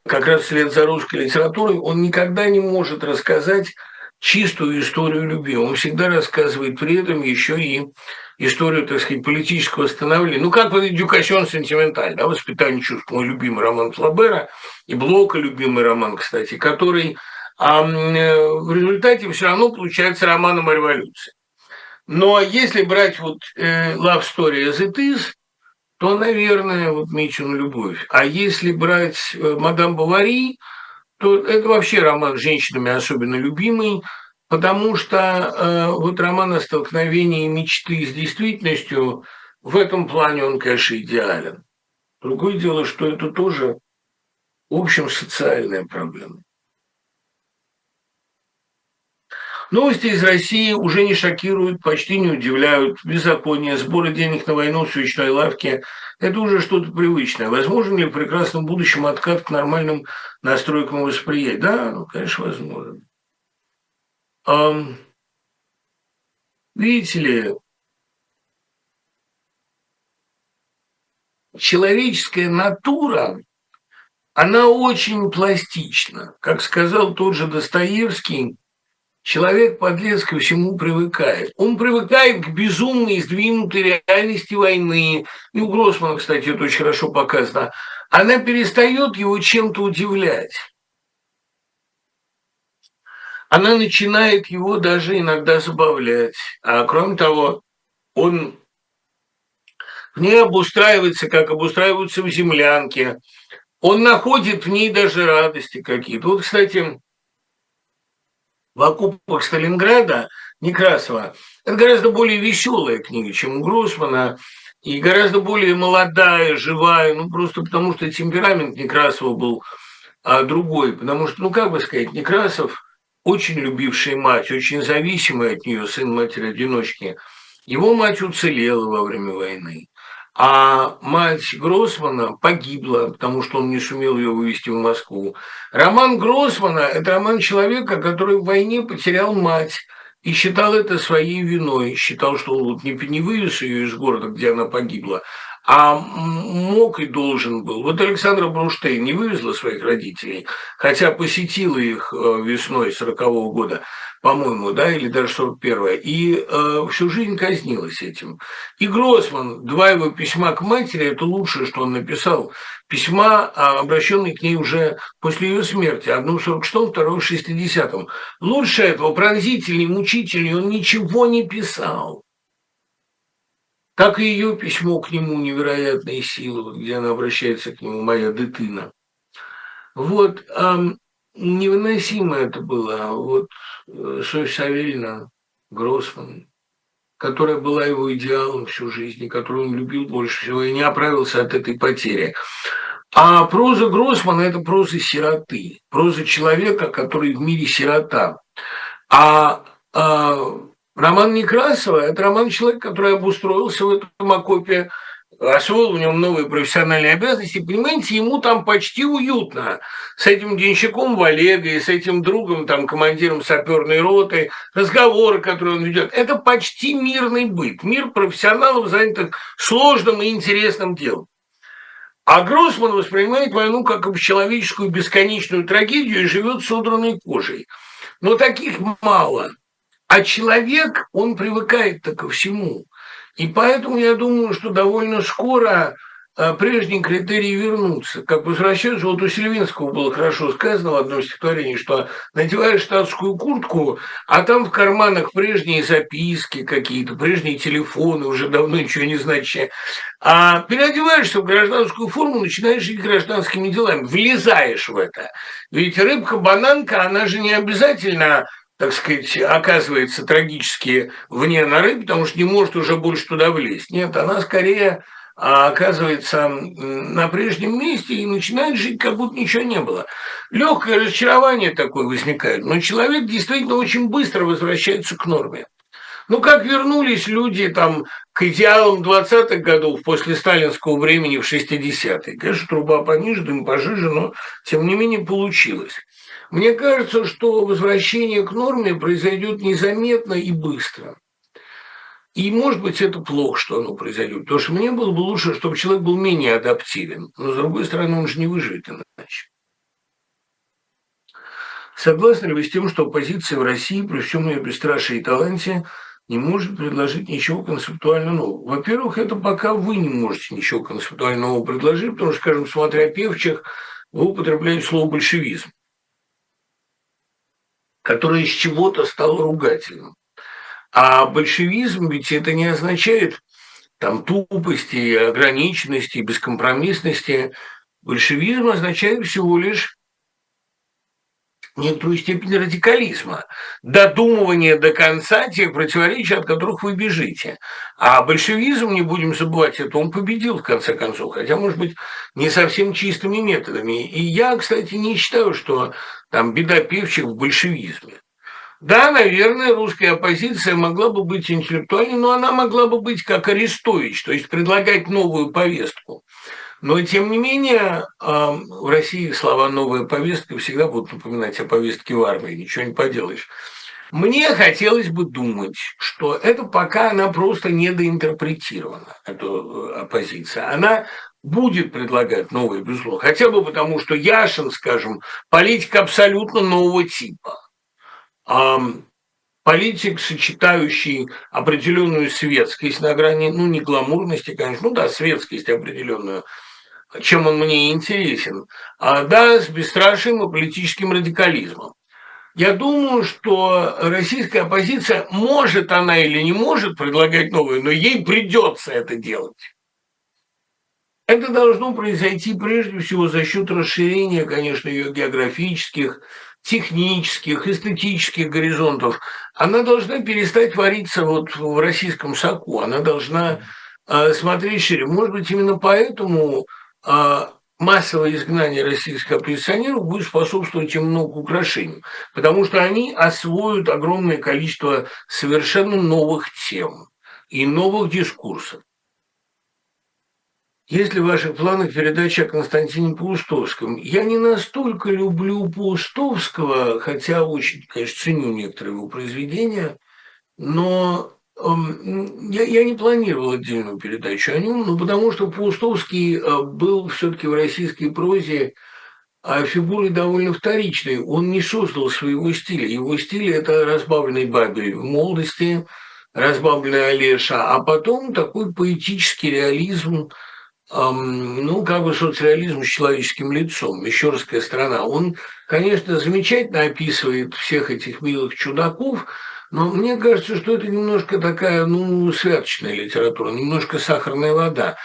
как раз вслед за русской литературой, он никогда не может рассказать чистую историю любви. Он всегда рассказывает при этом еще и историю, так сказать, политического становления. Ну, как вот «Эдюкасион сентименталь», да, «Воспитание чувств», мой любимый роман Флабера, и Блока любимый роман, кстати, который а в результате все равно получается романом о революции. Но если брать вот э, Love Story as it is, то, наверное, вот Митину любовь. А если брать э, мадам Бавари, то это вообще роман женщинами особенно любимый, потому что э, вот роман о столкновении мечты с действительностью, в этом плане он, конечно, идеален. Другое дело, что это тоже, в общем, социальная проблема. Новости из России уже не шокируют, почти не удивляют. Беззаконие, сборы денег на войну в свечной лавке – это уже что-то привычное. Возможен ли в прекрасном будущем откат к нормальным настройкам восприятия? Да, ну, конечно, возможно. А, видите ли, человеческая натура, она очень пластична. Как сказал тот же Достоевский, Человек, подлец, ко всему привыкает. Он привыкает к безумной, сдвинутой реальности войны. И у Гроссмана, кстати, это очень хорошо показано. Она перестает его чем-то удивлять. Она начинает его даже иногда забавлять. А кроме того, он в ней обустраивается, как обустраиваются в землянке. Он находит в ней даже радости какие-то. Вот, кстати, в окопах Сталинграда Некрасова. Это гораздо более веселая книга, чем у Гроссмана, и гораздо более молодая, живая, ну просто потому что темперамент Некрасова был а, другой, потому что, ну как бы сказать, Некрасов, очень любивший мать, очень зависимый от нее сын матери-одиночки, его мать уцелела во время войны. А мать Гроссмана погибла, потому что он не сумел ее вывести в Москву. Роман Гроссмана – это роман человека, который в войне потерял мать и считал это своей виной. Считал, что он вот не, не вывез ее из города, где она погибла, а мог и должен был. Вот Александра Бруштейн не вывезла своих родителей, хотя посетила их э, весной 40 -го года, по-моему, да, или даже 41-е, и э, всю жизнь казнилась этим. И Гроссман, два его письма к матери, это лучшее, что он написал. Письма, а, обращенные к ней уже после ее смерти, одно в 46-м, второе в 60-м. Лучше этого, пронзительнее, мучительнее, он ничего не писал. Как и ее письмо к нему «Невероятные силы», где она обращается к нему «Моя дитына». Вот, а, невыносимо это было. Вот э, Софья Савельевна Гроссман, которая была его идеалом всю жизнь, которую он любил больше всего, и не оправился от этой потери. А проза Гроссмана – это проза сироты, проза человека, который в мире сирота. А, а Роман Некрасова – это роман человека, который обустроился в этом окопе, освоил в нем новые профессиональные обязанности. Понимаете, ему там почти уютно. С этим денщиком Валегой, с этим другом, там, командиром саперной роты, разговоры, которые он ведет. Это почти мирный быт. Мир профессионалов, занятых сложным и интересным делом. А Гроссман воспринимает войну как общечеловеческую бесконечную трагедию и живет с удранной кожей. Но таких мало – а человек, он привыкает ко всему. И поэтому я думаю, что довольно скоро э, прежние критерии вернутся. Как возвращаются, вот у Сильвинского было хорошо сказано в одном стихотворении, что надеваешь штатскую куртку, а там в карманах прежние записки какие-то, прежние телефоны, уже давно ничего не значащие. А переодеваешься в гражданскую форму, начинаешь жить гражданскими делами, влезаешь в это. Ведь рыбка-бананка, она же не обязательно так сказать, оказывается трагически вне норы, потому что не может уже больше туда влезть. Нет, она скорее а, оказывается на прежнем месте и начинает жить, как будто ничего не было. Легкое разочарование такое возникает, но человек действительно очень быстро возвращается к норме. Ну, как вернулись люди там к идеалам 20-х годов после сталинского времени в 60-е. Конечно, труба пониже, дым пожиже, но тем не менее получилось. Мне кажется, что возвращение к норме произойдет незаметно и быстро. И, может быть, это плохо, что оно произойдет, потому что мне было бы лучше, чтобы человек был менее адаптивен. Но, с другой стороны, он же не выживет иначе. Согласны ли вы с тем, что оппозиция в России, при всем ее бесстрашии и таланте, не может предложить ничего концептуально нового? Во-первых, это пока вы не можете ничего концептуально нового предложить, потому что, скажем, смотря певчих, вы употребляете слово «большевизм» которое из чего-то стало ругательным. А большевизм ведь это не означает там тупости, ограниченности, бескомпромиссности. Большевизм означает всего лишь некоторую степень радикализма, додумывание до конца тех противоречий, от которых вы бежите. А большевизм, не будем забывать это, он победил в конце концов, хотя, может быть, не совсем чистыми методами. И я, кстати, не считаю, что там беда певчих в большевизме. Да, наверное, русская оппозиция могла бы быть интеллектуальной, но она могла бы быть как Арестович, то есть предлагать новую повестку. Но, тем не менее, в России слова «новая повестка» всегда будут напоминать о повестке в армии, ничего не поделаешь. Мне хотелось бы думать, что это пока она просто недоинтерпретирована, эта э, оппозиция. Она будет предлагать новые, безусловно, хотя бы потому, что Яшин, скажем, политик абсолютно нового типа. Политик, сочетающий определенную светскость на грани, ну, не гламурности, конечно, ну да, светскость определенную, чем он мне интересен, а да, с бесстрашием и политическим радикализмом. Я думаю, что российская оппозиция, может она или не может предлагать новые, но ей придется это делать. Это должно произойти прежде всего за счет расширения, конечно, ее географических, технических, эстетических горизонтов. Она должна перестать вариться вот в российском соку, она должна э, смотреть шире. Может быть, именно поэтому а массовое изгнание российских оппозиционеров будет способствовать им много украшений, потому что они освоят огромное количество совершенно новых тем и новых дискурсов. Если в ваших планах передача о Константине Паустовском, я не настолько люблю Паустовского, хотя очень, конечно, ценю некоторые его произведения, но эм, я, я не планировал отдельную передачу о нем, но потому что Паустовский э, был все-таки в российской прозе а фигурой довольно вторичной. Он не создал своего стиля. Его стиль – это разбавленный Бабель в молодости, разбавленный Олеша, а потом такой поэтический реализм, ну, как бы соцреализм с человеческим лицом, Мещерская страна. Он, конечно, замечательно описывает всех этих милых чудаков, но мне кажется, что это немножко такая, ну, святочная литература, немножко сахарная вода.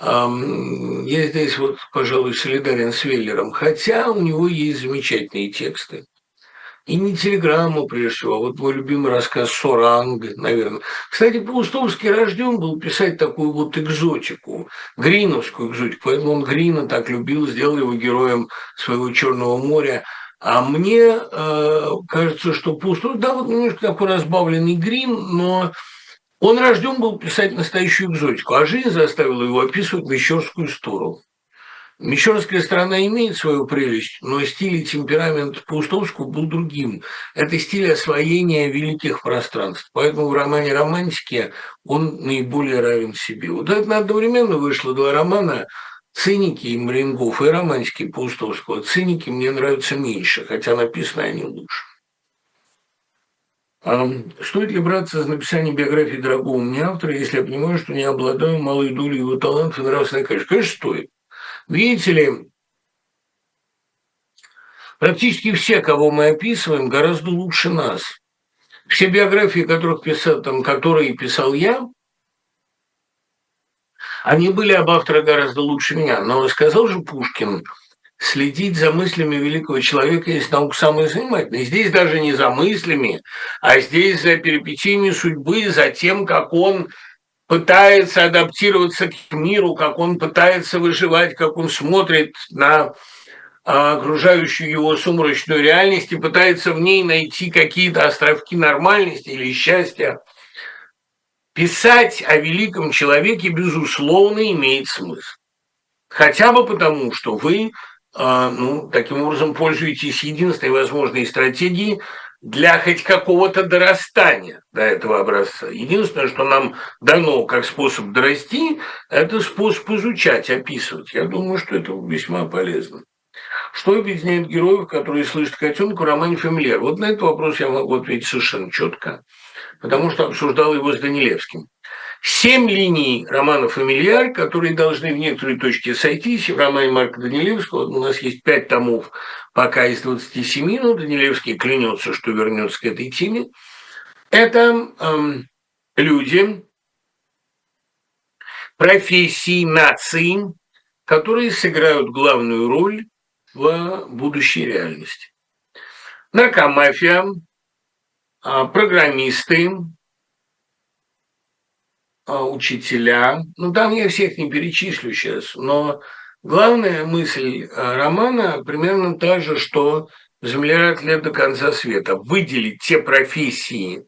Я здесь вот, пожалуй, солидарен с Веллером, хотя у него есть замечательные тексты. И не телеграмму, всего, а вот мой любимый рассказ «Соранг», наверное. Кстати, Паустовский рожден был писать такую вот экзотику, гриновскую экзотику, поэтому он Грина так любил, сделал его героем своего «Черного моря». А мне э, кажется, что Паустовский, да, вот немножко такой разбавленный Грин, но он рожден был писать настоящую экзотику, а жизнь заставила его описывать мещерскую сторону. Мещерская страна имеет свою прелесть, но стиль и темперамент Паустовского был другим. Это стиль освоения великих пространств. Поэтому в романе «Романтики» он наиболее равен себе. Вот это одновременно вышло два романа «Циники» и Марингов и «Романтики» Паустовского. «Циники» мне нравятся меньше, хотя написаны они лучше. А стоит ли браться за написание биографии дорогого мне автора, если я понимаю, что не обладаю малой долей его талантов и нравственной качества? Конечно, стоит. Видите ли, практически все, кого мы описываем, гораздо лучше нас. Все биографии, которых писал, там, которые писал я, они были об авторе гораздо лучше меня. Но сказал же Пушкин – следить за мыслями великого человека есть наука самая занимательная. Здесь даже не за мыслями, а здесь за перипетиями судьбы, за тем, как он пытается адаптироваться к миру, как он пытается выживать, как он смотрит на а, окружающую его сумрачную реальность и пытается в ней найти какие-то островки нормальности или счастья. Писать о великом человеке, безусловно, имеет смысл. Хотя бы потому, что вы а, ну, таким образом пользуетесь единственной возможной стратегией для хоть какого-то дорастания до этого образца. Единственное, что нам дано как способ дорасти, это способ изучать, описывать. Я думаю, что это весьма полезно. Что объединяет героев, которые слышат котенка в романе «Фамильяр»? Вот на этот вопрос я могу ответить совершенно четко, потому что обсуждал его с Данилевским. Семь линий романа «Фамильяр», которые должны в некоторой точке сойтись. В романе Марка Данилевского у нас есть пять томов пока из 27, но Данилевский клянется, что вернется к этой теме. Это эм, люди, профессии, нации, которые сыграют главную роль в будущей реальности. Наркомафия, а, программисты, учителя. Ну, там я всех не перечислю сейчас, но главная мысль а, романа примерно та же, что «Земля лет до конца света». Выделить те профессии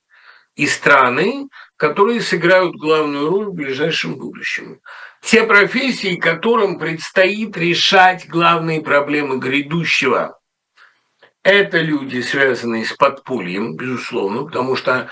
и страны, которые сыграют главную роль в ближайшем будущем. Те профессии, которым предстоит решать главные проблемы грядущего. Это люди, связанные с подпольем, безусловно, потому что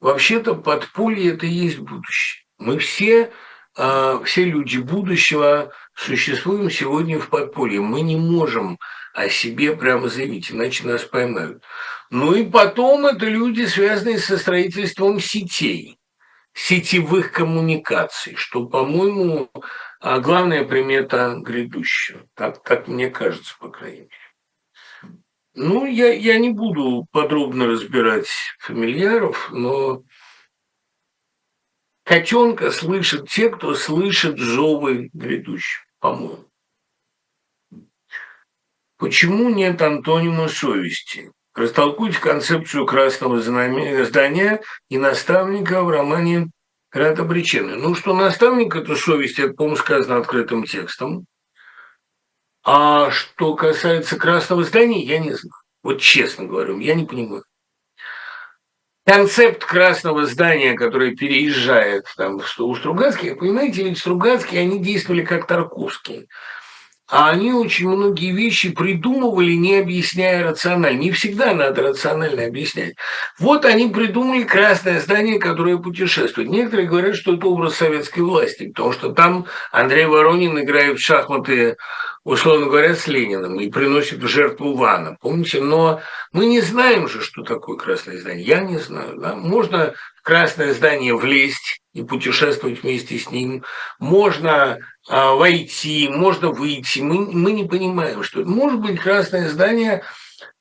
вообще-то подполье – это и есть будущее. Мы все, а, все люди будущего существуем сегодня в подполье. Мы не можем о себе прямо заявить, иначе нас поймают. Ну и потом это люди, связанные со строительством сетей, сетевых коммуникаций, что, по-моему, а, главная примета грядущего. Так, так мне кажется, по крайней мере. Ну, я, я не буду подробно разбирать фамильяров, но Котенка слышат те, кто слышит зовы грядущих, по-моему. Почему нет антонима совести? Растолкуйте концепцию красного здания и наставника в романе «Град обреченный». Ну, что наставник – это совесть, это, по-моему, сказано открытым текстом. А что касается красного здания, я не знаю. Вот честно говорю, я не понимаю концепт красного здания, которое переезжает там у Стругацких, понимаете, ведь Стругацкие, они действовали как Тарковские. А они очень многие вещи придумывали, не объясняя рационально. Не всегда надо рационально объяснять. Вот они придумали красное здание, которое путешествует. Некоторые говорят, что это образ советской власти, потому что там Андрей Воронин играет в шахматы условно говоря, с Лениным и приносит в жертву Вана. Помните? Но мы не знаем же, что такое красное здание. Я не знаю. Да? Можно в красное здание влезть и путешествовать вместе с ним. Можно а, войти, можно выйти. Мы, мы не понимаем, что. Может быть, красное здание –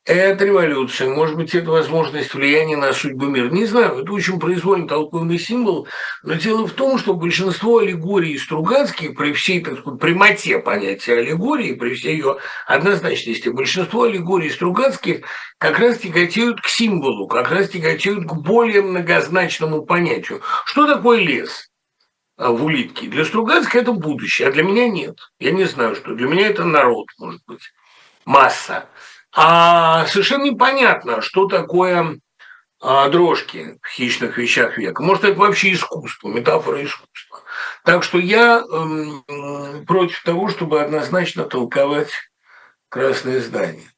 это революция, может быть, это возможность влияния на судьбу мира. Не знаю, это очень произвольно толкуемый символ, но дело в том, что большинство аллегорий Стругацких, при всей, так сказать, прямоте понятия аллегории, при всей ее однозначности, большинство аллегорий Стругацких как раз тяготеют к символу, как раз тяготеют к более многозначному понятию. Что такое лес? А, в улитке. Для Стругацких это будущее, а для меня нет. Я не знаю, что. Для меня это народ, может быть, масса. А совершенно непонятно, что такое а, дрожки в хищных вещах века. Может, это вообще искусство, метафора искусства. Так что я э, против того, чтобы однозначно толковать красное здание.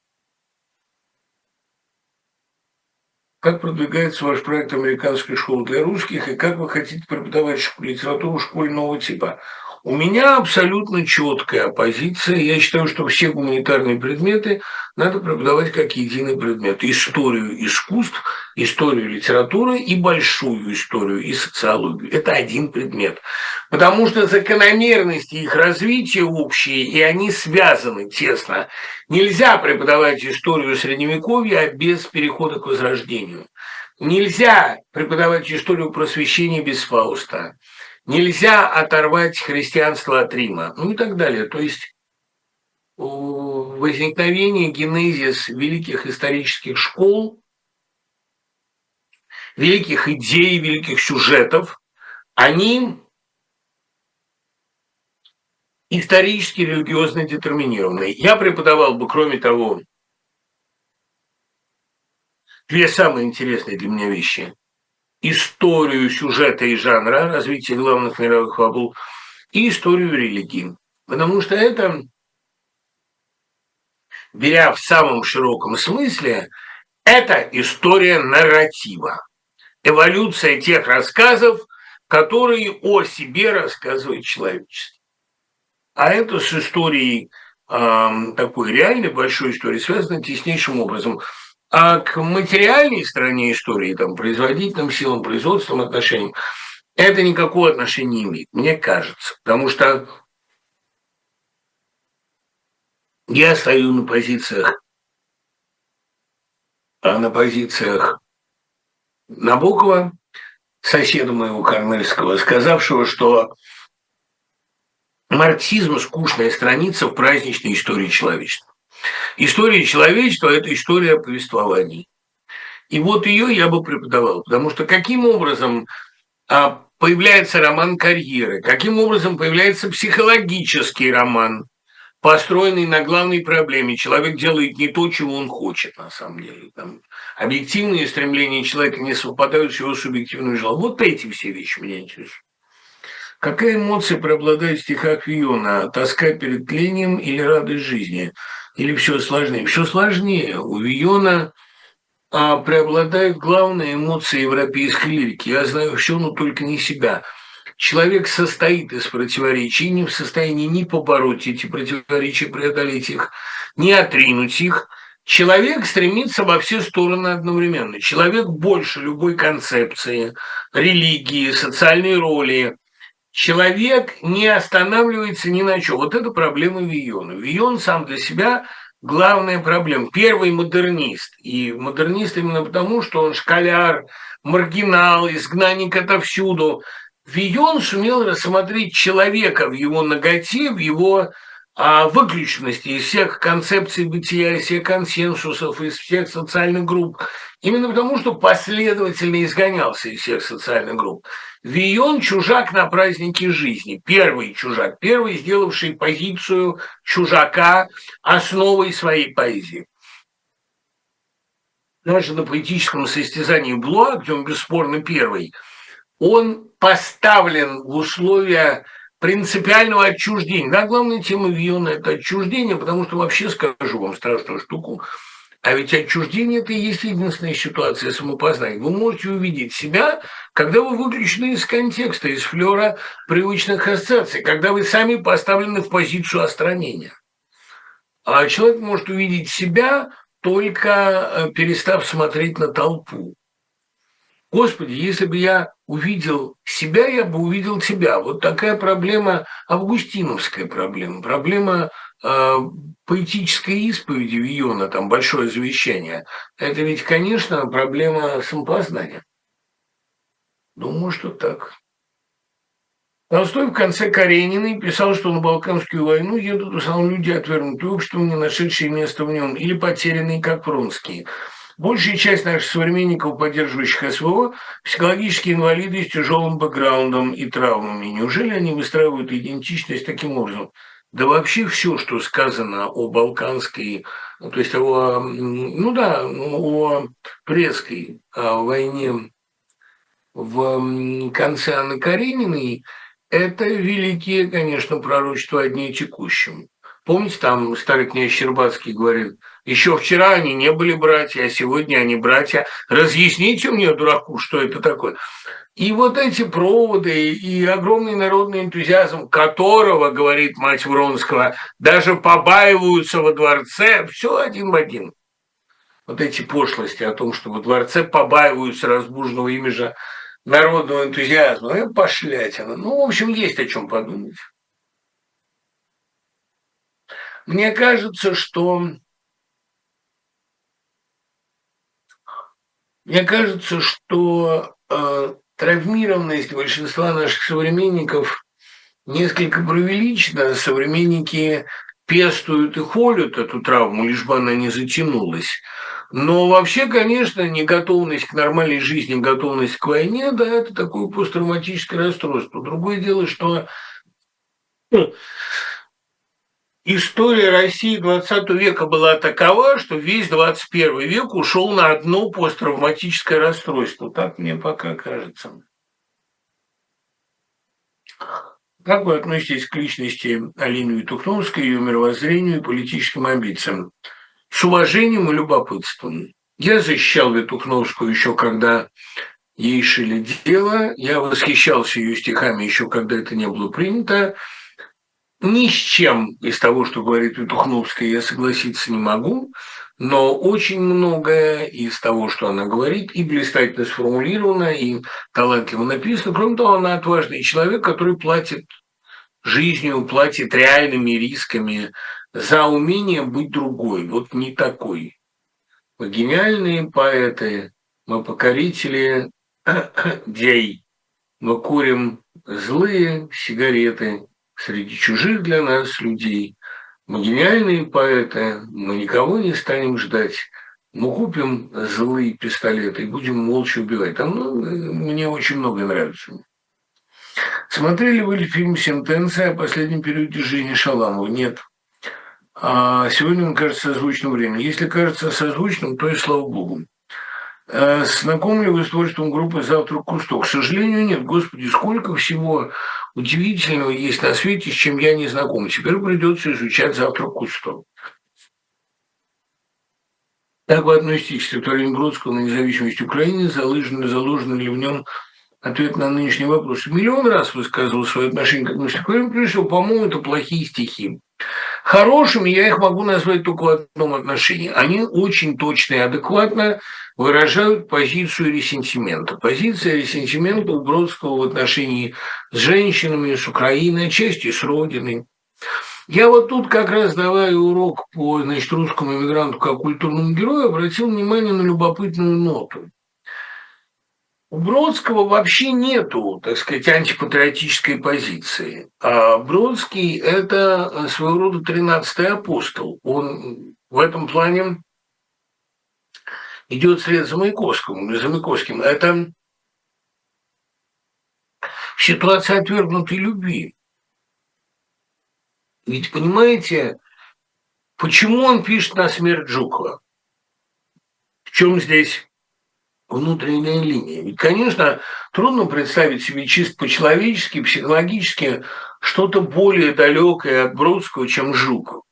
Как продвигается ваш проект американской школы для русских и как вы хотите преподавать литературу нового типа? У меня абсолютно четкая позиция. Я считаю, что все гуманитарные предметы надо преподавать как единый предмет. Историю искусств, историю литературы и большую историю и социологию. Это один предмет. Потому что закономерности их развития общие, и они связаны тесно. Нельзя преподавать историю Средневековья без перехода к Возрождению. Нельзя преподавать историю просвещения без Фауста. Нельзя оторвать христианство от Рима, ну и так далее. То есть возникновение, генезис великих исторических школ, великих идей, великих сюжетов, они исторически религиозно детерминированы. Я преподавал бы, кроме того, две самые интересные для меня вещи – историю сюжета и жанра, развитие главных мировых фабул, и историю религии. Потому что это, беря в самом широком смысле, это история нарратива, эволюция тех рассказов, которые о себе рассказывает человечество. А это с историей э, такой реальной большой истории связано теснейшим образом. А к материальной стороне истории, там, производительным силам, производственным отношениям, это никакого отношения не имеет, мне кажется. Потому что я стою на позициях, а на позициях Набокова, соседа моего Корнельского, сказавшего, что марксизм – скучная страница в праздничной истории человечества. История человечества – это история повествований. И вот ее я бы преподавал, потому что каким образом а, появляется роман карьеры, каким образом появляется психологический роман, построенный на главной проблеме. Человек делает не то, чего он хочет, на самом деле. Там, объективные стремления человека не совпадают с его субъективным желанием. Вот эти все вещи меня интересуют. Какая эмоция преобладает в стихах Виона? Тоска перед тлением или радость жизни? Или все сложнее? Все сложнее. У Виона а, преобладают главные эмоции европейской лирики. Я знаю все, но только не себя. Человек состоит из противоречий, не в состоянии ни побороть эти противоречия, преодолеть их, ни отринуть их. Человек стремится во все стороны одновременно. Человек больше любой концепции, религии, социальной роли, человек не останавливается ни на чем. Вот это проблема Виона. Вион сам для себя главная проблема. Первый модернист. И модернист именно потому, что он школяр, маргинал, изгнанник отовсюду. Вион сумел рассмотреть человека в его ноготе, в его а, выключенности из всех концепций бытия, из всех консенсусов, из всех социальных групп. Именно потому, что последовательно изгонялся из всех социальных групп. Вион – чужак на празднике жизни. Первый чужак. Первый, сделавший позицию чужака основой своей поэзии. Даже на поэтическом состязании Блуа, где он бесспорно первый, он поставлен в условия принципиального отчуждения. Да, главная тема Виона – это отчуждение, потому что вообще скажу вам страшную штуку. А ведь отчуждение – это и есть единственная ситуация самопознания. Вы можете увидеть себя, когда вы выключены из контекста, из флера привычных ассоциаций, когда вы сами поставлены в позицию остранения. А человек может увидеть себя, только э, перестав смотреть на толпу. Господи, если бы я увидел себя, я бы увидел тебя. Вот такая проблема, августиновская проблема, проблема э, поэтической исповеди Виона, там большое завещание. Это ведь, конечно, проблема самопознания. Думаю, что так. Толстой в конце Карениной писал, что на Балканскую войну едут в основном люди, отвергнутые обществом, не нашедшие места в нем, или потерянные, как Вронские. Большая часть наших современников, поддерживающих СВО, психологические инвалиды с тяжелым бэкграундом и травмами. Неужели они выстраивают идентичность таким образом? Да вообще все, что сказано о балканской, ну, то есть о, ну да, о Пресской о войне в конце Анны Карениной, это великие, конечно, пророчества о дне текущем. Помните, там старый князь Щербацкий говорит, еще вчера они не были братья, а сегодня они братья. Разъясните мне, дураку, что это такое. И вот эти проводы и огромный народный энтузиазм, которого, говорит мать Вронского, даже побаиваются во дворце, все один в один. Вот эти пошлости о том, что во дворце побаиваются разбуженного имиджа народного энтузиазма, это пошлятина. Ну, в общем, есть о чем подумать. Мне кажется, что Мне кажется, что э, травмированность большинства наших современников несколько преувеличена. Современники пестуют и холят эту травму, лишь бы она не затянулась. Но вообще, конечно, неготовность к нормальной жизни, готовность к войне, да, это такое посттравматическое расстройство. Другое дело, что ну, история России 20 века была такова, что весь 21 век ушел на одно посттравматическое расстройство. Так мне пока кажется. Как вы относитесь к личности Алины Витухновской, ее мировоззрению и политическим амбициям? С уважением и любопытством. Я защищал Витухновскую еще когда ей шили дело. Я восхищался ее стихами еще когда это не было принято. Ни с чем из того, что говорит Петухновская, я согласиться не могу, но очень многое из того, что она говорит, и блистательно сформулировано, и талантливо написано. Кроме того, она отважный человек, который платит жизнью, платит реальными рисками за умение быть другой, вот не такой. Мы гениальные поэты, мы покорители дей, мы курим злые сигареты, среди чужих для нас людей. Мы гениальные поэты, мы никого не станем ждать. Мы купим злые пистолеты и будем молча убивать. Там ну, мне очень много нравится. Смотрели вы ли фильм «Сентенция» о последнем периоде жизни Шаламова? Нет. А сегодня он кажется созвучным временем. Если кажется созвучным, то и слава богу. Э, знакомы ли вы с творчеством группы «Завтрак Кусто»? К сожалению, нет. Господи, сколько всего удивительного есть на свете, с чем я не знаком. Теперь придется изучать «Завтрак Кусто». Как вы относитесь к стихотворению Бродского на независимость Украины? Заложено, заложено ли в нем ответ на нынешний вопрос? Миллион раз высказывал свое отношение к этому стихотворению, всего, по-моему, это плохие стихи. Хорошими я их могу назвать только в одном отношении. Они очень точно и адекватно выражают позицию ресентимента. Позиция ресентимента у Бродского в отношении с женщинами, с Украиной, отчасти с Родиной. Я вот тут как раз давая урок по значит, русскому иммигранту как культурному герою, обратил внимание на любопытную ноту. У Бродского вообще нету, так сказать, антипатриотической позиции. А Бродский – это своего рода тринадцатый апостол. Он в этом плане идет вслед за Маяковским. За Маяковским. Это ситуация отвергнутой любви. Ведь понимаете, почему он пишет на смерть Жукова? В чем здесь внутренняя линия. Ведь, конечно, трудно представить себе чисто по-человечески, психологически что-то более далекое от Бродского, чем Жуков.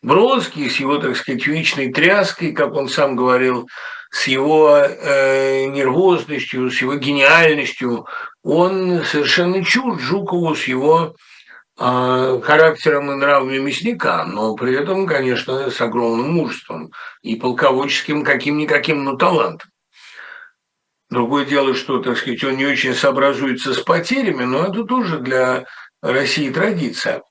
Бродский с его, так сказать, вечной тряской, как он сам говорил, с его э, нервозностью, с его гениальностью, он совершенно чужд Жукову с его э, характером и нравами мясника, но при этом, конечно, с огромным мужеством и полководческим каким-никаким, но талантом. Другое дело, что, так сказать, он не очень сообразуется с потерями, но это тоже для России традиция.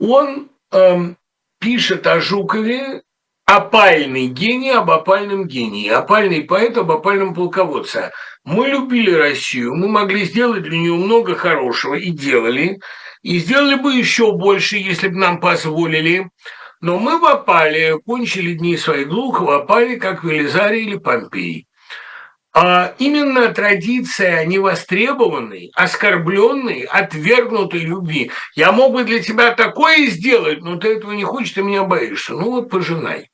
Он э, пишет о Жукове опальный гений об опальном гении, опальный поэт об опальном полководце. Мы любили Россию, мы могли сделать для нее много хорошего и делали, и сделали бы еще больше, если бы нам позволили. Но мы в опале кончили дни свои глухо в опале, как Велизарий или Помпей. А именно традиция невостребованной, оскорбленной, отвергнутой любви. Я мог бы для тебя такое сделать, но ты этого не хочешь, ты меня боишься. Ну вот пожинай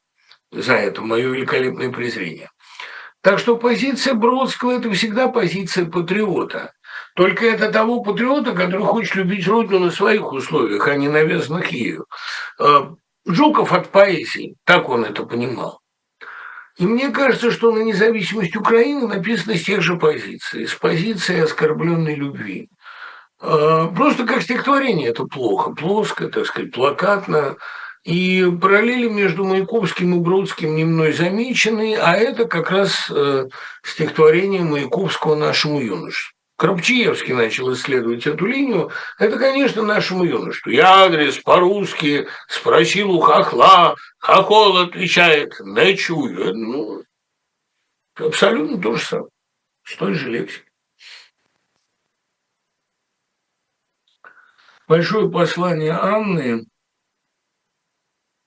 за это мое великолепное презрение. Так что позиция Бродского – это всегда позиция патриота. Только это того патриота, который хочет любить Родину на своих условиях, а не навязанных ею. А, Жуков от поэзии, так он это понимал. И мне кажется, что на независимость Украины написано с тех же позиций, с позиции оскорбленной любви. А, просто как стихотворение это плохо, плоско, так сказать, плакатно, и параллели между Маяковским и Бродским не мной замечены, а это как раз э, стихотворение Маяковского нашему юношеству. Крапчиевский начал исследовать эту линию, это, конечно, нашему юношеству. Я адрес по-русски спросил у хохла, хохол отвечает, ночую. Ну, абсолютно то же самое, с той же лексикой. Большое послание Анны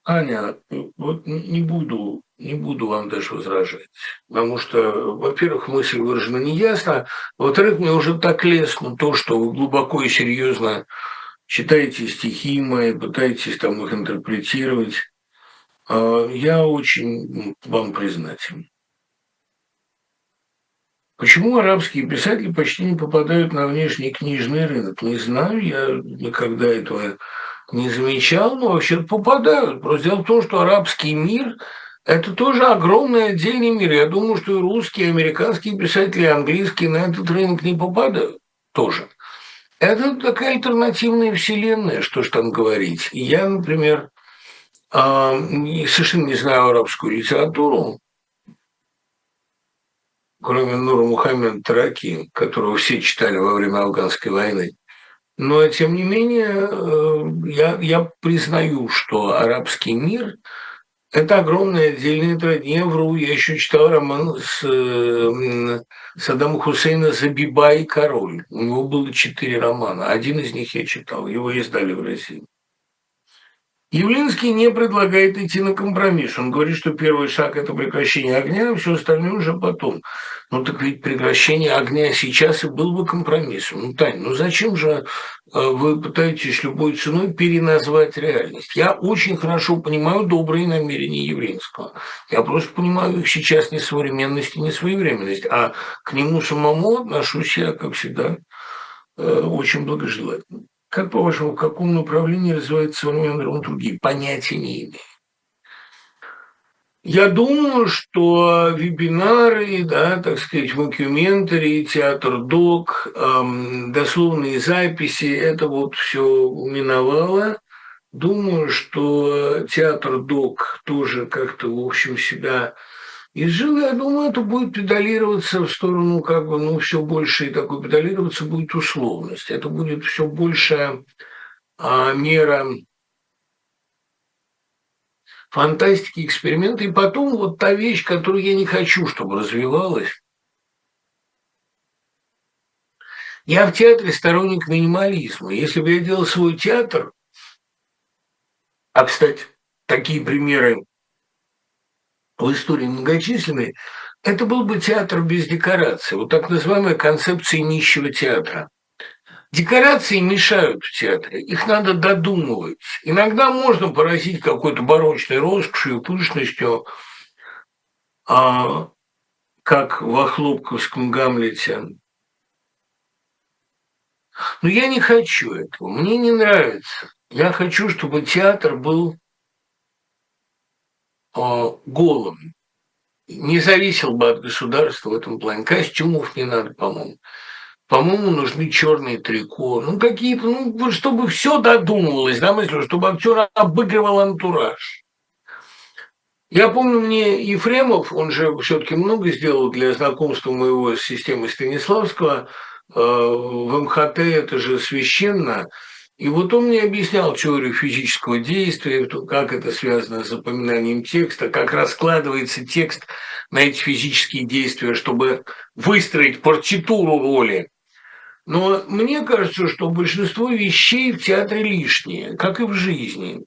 Аня, вот не буду, не буду вам даже возражать, потому что, во-первых, мысль выражена неясно, во-вторых, мне уже так лестно то, что вы глубоко и серьезно читаете стихи мои, пытаетесь там их интерпретировать. А, я очень вам признателен. Почему арабские писатели почти не попадают на внешний книжный рынок? Не знаю, я никогда этого не замечал, но вообще попадают. Просто дело в том, что арабский мир – это тоже огромный отдельный мир. Я думаю, что и русские, и американские писатели, и английские на этот рынок не попадают тоже. Это такая альтернативная вселенная, что ж там говорить. Я, например, а, совершенно не знаю арабскую литературу, кроме Нура Мухаммеда Тараки, которого все читали во время афганской войны. Но, тем не менее, э, я, я признаю, что арабский мир – это огромная отдельная традиция. вру, я еще читал роман с э, Саддама Хусейна «Забиба и король». У него было четыре романа. Один из них я читал, его издали в России. Явлинский не предлагает идти на компромисс. Он говорит, что первый шаг – это прекращение огня, а все остальное уже потом. Ну так ведь прекращение огня сейчас и был бы компромиссом. Ну, Тань, ну зачем же э, вы пытаетесь любой ценой переназвать реальность? Я очень хорошо понимаю добрые намерения Явлинского. Я просто понимаю их сейчас не современность и не своевременность, а к нему самому отношусь я, как всегда, э, очень благожелательно. Как, по-вашему, в каком направлении развивается современная драматургия? Понятия не имею. Я думаю, что вербатимы, да, так сказать, мокюментари, театр док, эм, дословные записи, это вот все миновало. Думаю, что театр док тоже как-то, в общем, себя изжил. Я думаю, это будет педалироваться в сторону, как бы, ну, все больше и такой педалироваться будет условность. Это будет все большая а, мера фантастики, эксперименты. И потом вот та вещь, которую я не хочу, чтобы развивалась. Я в театре сторонник минимализма. Если бы я делал свой театр, а, кстати, такие примеры в истории многочисленные, это был бы театр без декораций, вот так называемая концепция нищего театра. Декорации мешают в театре, их надо додумывать. Иногда можно поразить какой-то барочной роскошью пышностью, а как в Хлопковском Гамлете. Но я не хочу этого, мне не нравится. Я хочу, чтобы театр был голым, не зависел бы от государства в этом плане. Костюмов не надо, по-моему. По-моему, нужны черные трико. Ну, какие-то, ну, чтобы все додумывалось, да, мысль, чтобы актер обыгрывал антураж. Я помню, мне Ефремов, он же все-таки много сделал для знакомства моего с системой Станиславского, э, в МХТ это же священно. И вот он мне объяснял теорию физического действия, как это связано с запоминанием текста, как раскладывается текст на эти физические действия, чтобы выстроить партитуру роли. Но мне кажется, что большинство вещей в театре лишние, как и в жизни.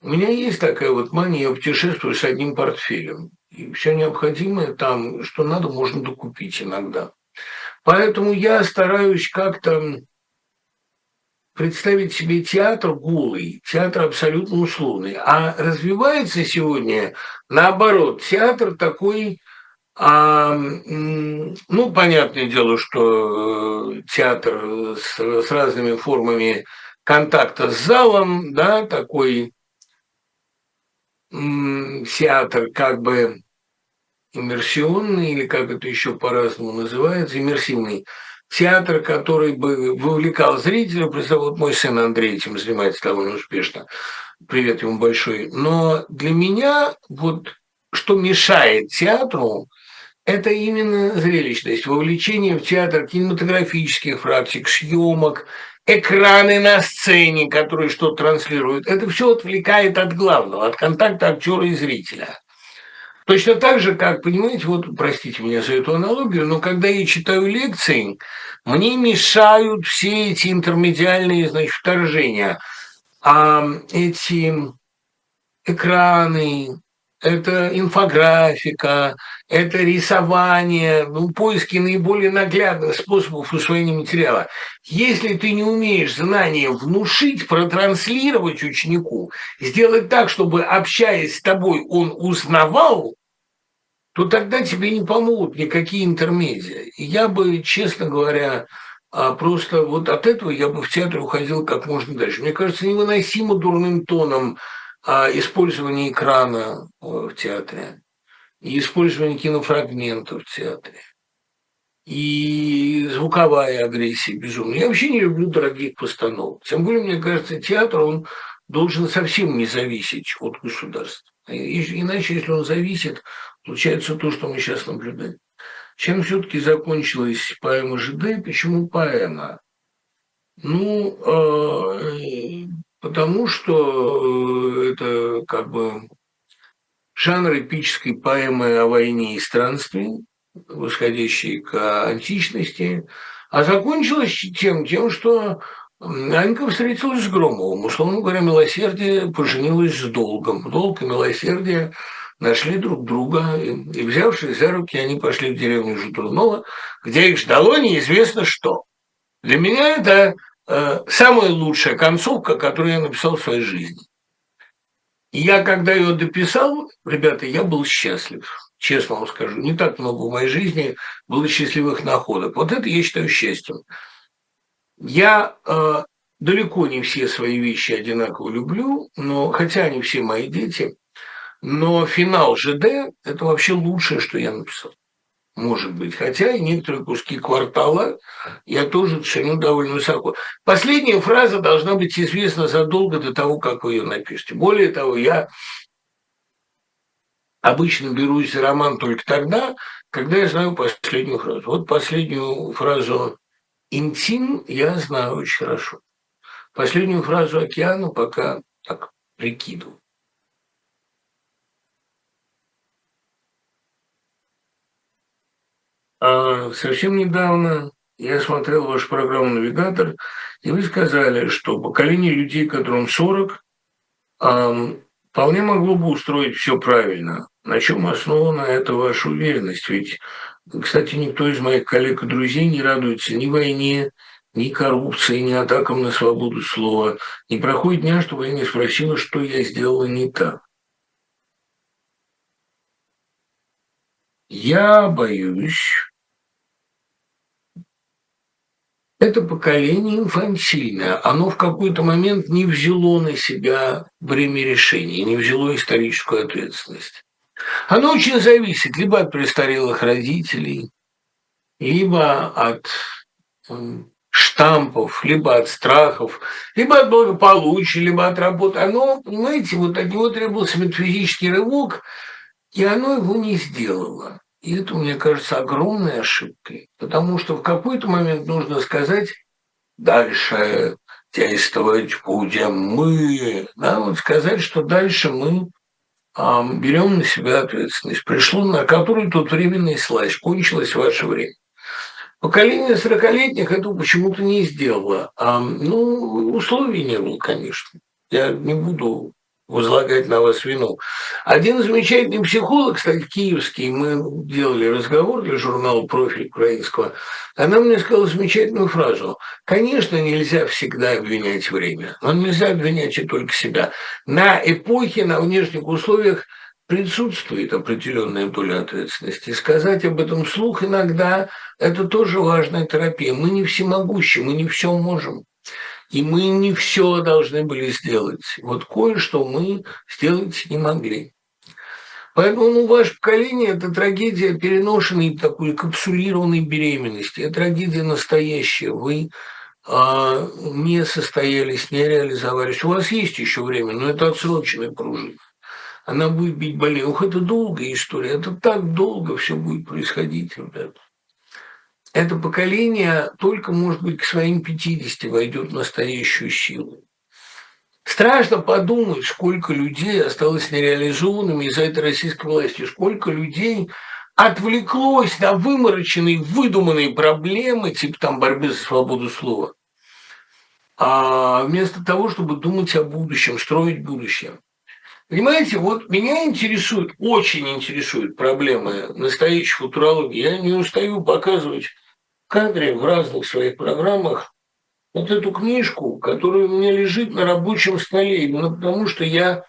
У меня есть такая вот мания, я путешествую с одним портфелем. И все необходимое там, что надо, можно докупить иногда. Поэтому я стараюсь как-то представить себе театр голый, театр абсолютно условный. А развивается сегодня, наоборот, театр такой, а, ну, понятное дело, что э, театр с, с разными формами контакта с залом, да, такой театр как бы иммерсионный, или как это еще по-разному называется, иммерсивный театр, который бы вовлекал зрителя. Вот мой сын Андрей этим занимается довольно успешно. Привет ему большой. Но для меня вот что мешает театру, это именно зрелищность, вовлечение в театр кинематографических практик, съемок, экраны на сцене, которые что-то транслируют, это все отвлекает от главного, от контакта актера и зрителя. Точно так же, как, понимаете, вот, простите меня за эту аналогию, но когда я читаю лекции, мне мешают все эти интермедиальные, значит, вторжения. А эти экраны, это инфографика, это рисование, ну, поиски наиболее наглядных способов усвоения материала. Если ты не умеешь знания внушить, протранслировать ученику, сделать так, чтобы, общаясь с тобой, он узнавал, то тогда тебе не помогут никакие интермедиа. И я бы, честно говоря, а просто вот от этого я бы в театр уходил как можно дальше. Мне кажется, невыносимо дурным тоном а, использование экрана э, в театре и использование кинофрагментов в театре, и звуковая агрессия безумная. Я вообще не люблю дорогих постановок. Тем более, мне кажется, театр, он должен совсем не зависеть от государства. Иначе, если он зависит, случается то, что мы сейчас наблюдаем. Чем все-таки закончилась поэма ЖД? Почему поэма? Ну, э, потому что э, это как бы жанр эпической поэмы о войне и странстве, восходящей к античности, а закончилось тем, тем что Анька встретилась с Громовым. Условно говоря, милосердие поженилось с долгом. Долг и милосердие нашли друг друга, и, взявшись за руки, они пошли в деревню Жутрунова, где их ждало неизвестно что. Для меня это э, самая лучшая концовка, которую я написал в своей жизни. И я, когда ее дописал, ребята, я был счастлив. Честно вам скажу, не так много в моей жизни было счастливых находок. Вот это я считаю счастьем. Я э, далеко не все свои вещи одинаково люблю, но хотя они все мои дети, но финал ЖД – это вообще лучшее, что я написал может быть. Хотя и некоторые куски квартала я тоже ценю довольно высоко. Последняя фраза должна быть известна задолго до того, как вы ее напишете. Более того, я обычно берусь за роман только тогда, когда я знаю последнюю фразу. Вот последнюю фразу «интим» я знаю очень хорошо. Последнюю фразу «океана» пока так прикидываю. А совсем недавно я смотрел вашу программу «Навигатор», и вы сказали, что поколение людей, которым 40, вполне могло бы устроить все правильно. На чем основана эта ваша уверенность? Ведь, кстати, никто из моих коллег и друзей не радуется ни войне, ни коррупции, ни атакам на свободу слова. Не проходит дня, чтобы я не спросила, что я сделала не так. Я боюсь, это поколение инфантильное. Оно в какой-то момент не взяло на себя бремя решений, не взяло историческую ответственность. Оно очень зависит либо от престарелых родителей, либо от штампов, либо от страхов, либо от благополучия, либо от работы. Оно, понимаете, вот от него требовался метафизический рывок, и оно его не сделало. И это, мне кажется, огромной ошибкой, потому что в какой-то момент нужно сказать дальше действовать будем мы. Да, вот сказать, что дальше мы а, берем на себя ответственность. Пришло, на которую тут временный слазь, кончилось ваше время. Поколение сорокалетних этого почему-то не сделало. А, ну, условий не было, конечно. Я не буду возлагать на вас вину. Один замечательный психолог, кстати, киевский, мы делали разговор для журнала «Профиль» украинского, она мне сказала замечательную фразу. Конечно, нельзя всегда обвинять время, но нельзя обвинять и только себя. На эпохе, на внешних условиях присутствует определенная доля ответственности. Сказать об этом вслух иногда – это тоже важная терапия. Мы не всемогущи, мы не все можем. И мы не все должны были сделать. Вот кое-что мы сделать не могли. Поэтому ну, ваше поколение – это трагедия переношенной такой капсулированной беременности. Это трагедия настоящая. Вы а, не состоялись, не реализовались. У вас есть еще время, но это отсроченная пружина. Она будет бить более. Ух, это долгая история. Это так долго все будет происходить, ребята это поколение только, может быть, к своим 50 войдет в настоящую силу. Страшно подумать, сколько людей осталось нереализованными из-за этой российской власти, сколько людей отвлеклось на вымороченные, выдуманные проблемы, типа там борьбы за свободу слова, а вместо того, чтобы думать о будущем, строить будущее. Понимаете, вот меня интересует, очень интересуют проблемы настоящей футурологии. Я не устаю показывать в кадре в разных своих программах вот эту книжку, которая у меня лежит на рабочем столе, именно потому что я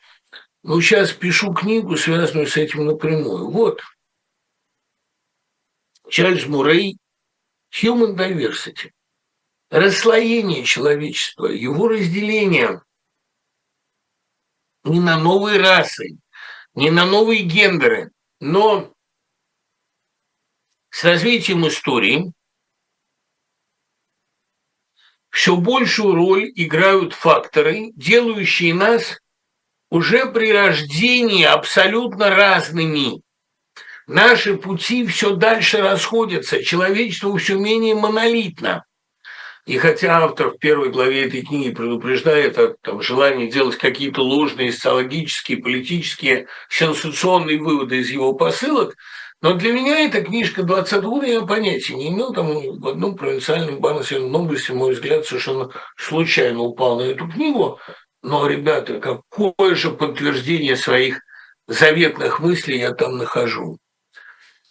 ну, сейчас пишу книгу, связанную с этим напрямую. Вот. Чарльз Муррей «Human Diversity». Расслоение человечества, его разделение не на новые расы, не на новые гендеры, но с развитием истории все большую роль играют факторы, делающие нас уже при рождении абсолютно разными. Наши пути все дальше расходятся, человечество все менее монолитно. И хотя автор в первой главе этой книги предупреждает о там, желании делать какие-то ложные социологические, политические, сенсационные выводы из его посылок, но для меня эта книжка 20 года я понятия не имел. Там в одном провинциальном банке новости, мой взгляд, совершенно случайно упал на эту книгу. Но, ребята, какое же подтверждение своих заветных мыслей я там нахожу.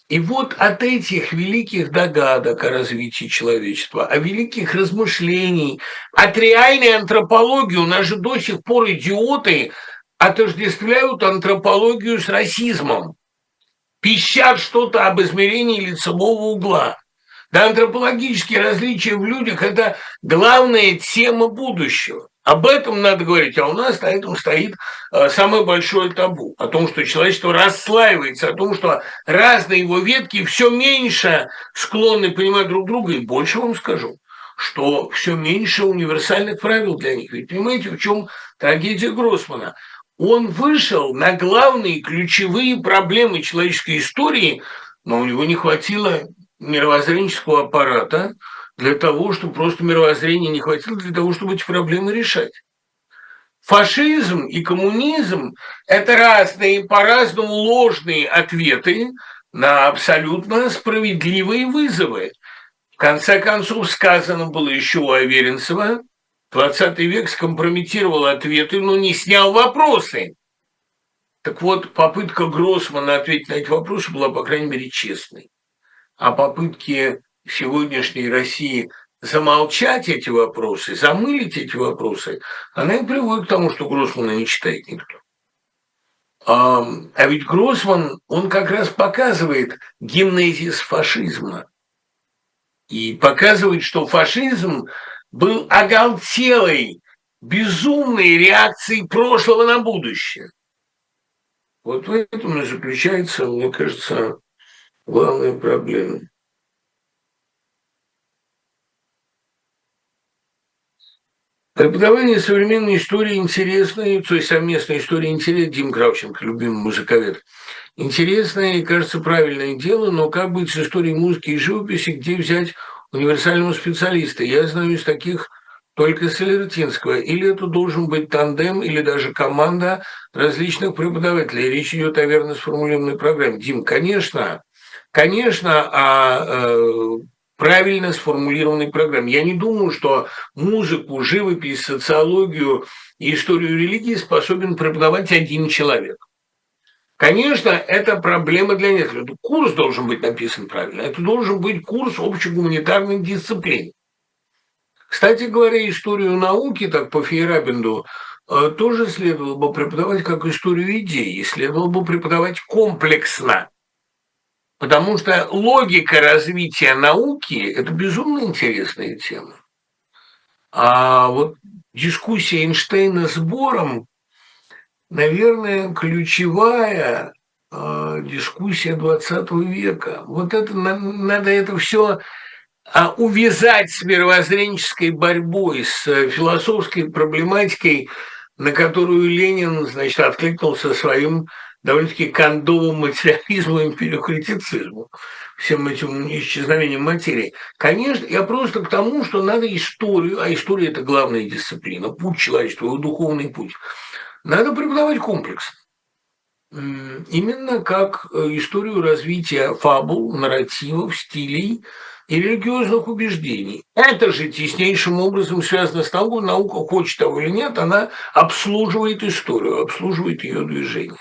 И вот от этих великих догадок о развитии человечества, о великих размышлений, от реальной антропологии, у нас же до сих пор идиоты отождествляют антропологию с расизмом, пищат что-то об измерении лицевого угла. Да, антропологические различия в людях – это главная тема будущего. Об этом надо говорить, а у нас на этом стоит э, самое большое табу, о том, что человечество расслаивается, о том, что разные его ветки все меньше склонны понимать друг друга, и больше вам скажу, что все меньше универсальных правил для них. Ведь понимаете, в чем трагедия Гроссмана? Он вышел на главные ключевые проблемы человеческой истории, но у него не хватило мировоззренческого аппарата, для того, чтобы просто мировоззрения не хватило для того, чтобы эти проблемы решать. Фашизм и коммунизм – это разные, по-разному ложные ответы на абсолютно справедливые вызовы. В конце концов, сказано было еще у Аверинцева, 20 век скомпрометировал ответы, но не снял вопросы. Так вот, попытка Гроссмана ответить на эти вопросы была, по крайней мере, честной. А попытки сегодняшней России замолчать эти вопросы, замылить эти вопросы, она и приводит к тому, что Гроссмана не читает никто. А, а ведь Гроссман, он как раз показывает генезис фашизма. И показывает, что фашизм был оголтелой, безумной реакцией прошлого на будущее. Вот в этом и заключается, мне кажется, главная проблема. Преподавание современной истории интересной, то есть совместной истории интересной, Дим Кравченко, любимый музыковед, интересное и, кажется, правильное дело, но как быть с историей музыки и живописи, где взять универсального специалиста? Я знаю из таких только Солертинского. Или это должен быть тандем, или даже команда различных преподавателей. Речь идет о верно сформулированной программе. Дим, конечно, конечно, о э, правильно сформулированной программе. Я не думаю, что музыку, живопись, социологию и историю религии способен преподавать один человек. Конечно, это проблема для некоторых. Курс должен быть написан правильно. Это должен быть курс общегуманитарных дисциплин. Кстати говоря, историю науки, так по Фейерабенду, э, тоже следовало бы преподавать как историю идей, следовало бы преподавать комплексно. Потому что логика развития науки – это безумно интересная тема. А вот дискуссия Эйнштейна с Бором, наверное, ключевая э, дискуссия 20 века. Вот это надо это все а, увязать с мировоззренческой борьбой, с философской проблематикой, на которую Ленин, значит, откликнулся своим довольно-таки кондовому материализму империокритицизму, всем этим исчезновением материи. Конечно, я просто к тому, что надо историю, а история – это главная дисциплина, путь человечества, его духовный путь. Надо преподавать комплекс. Именно как э, историю развития фабул, нарративов, стилей и религиозных убеждений. Это же теснейшим образом связано с того, наука хочет того или нет, она обслуживает историю, обслуживает ее движение.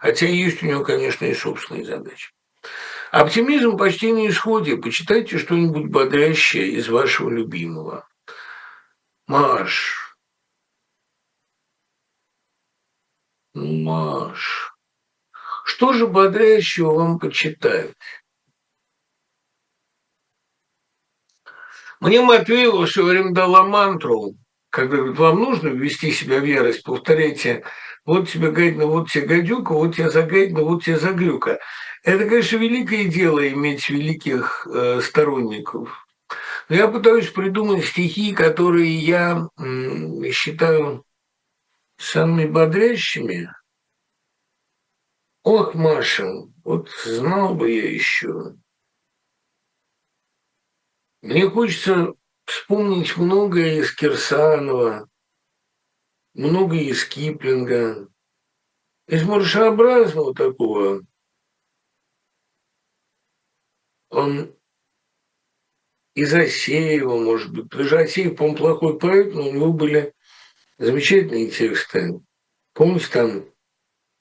Хотя есть у него, конечно, и собственные задачи. Оптимизм почти на исходе. Почитайте что-нибудь бодрящее из вашего любимого. Маш. Ну, Маш. Что же бодрящего вам почитать? Мне Матвеева все время дала мантру, когда говорит, вам нужно ввести себя в ярость, повторяйте вот тебе гадина, вот тебе гадюка, вот тебе загадина, вот тебе заглюка. Это, конечно, великое дело иметь великих э, сторонников. Но я пытаюсь придумать стихи, которые я м, считаю самыми бодрящими. Ох, Маша, вот знал бы я еще. Мне хочется вспомнить многое из Кирсанова, много из Киплинга, из маршеобразного такого. Он из Асеева, может быть. Потому что Асеев, по-моему, плохой поэт, но у него были замечательные тексты. Помните, там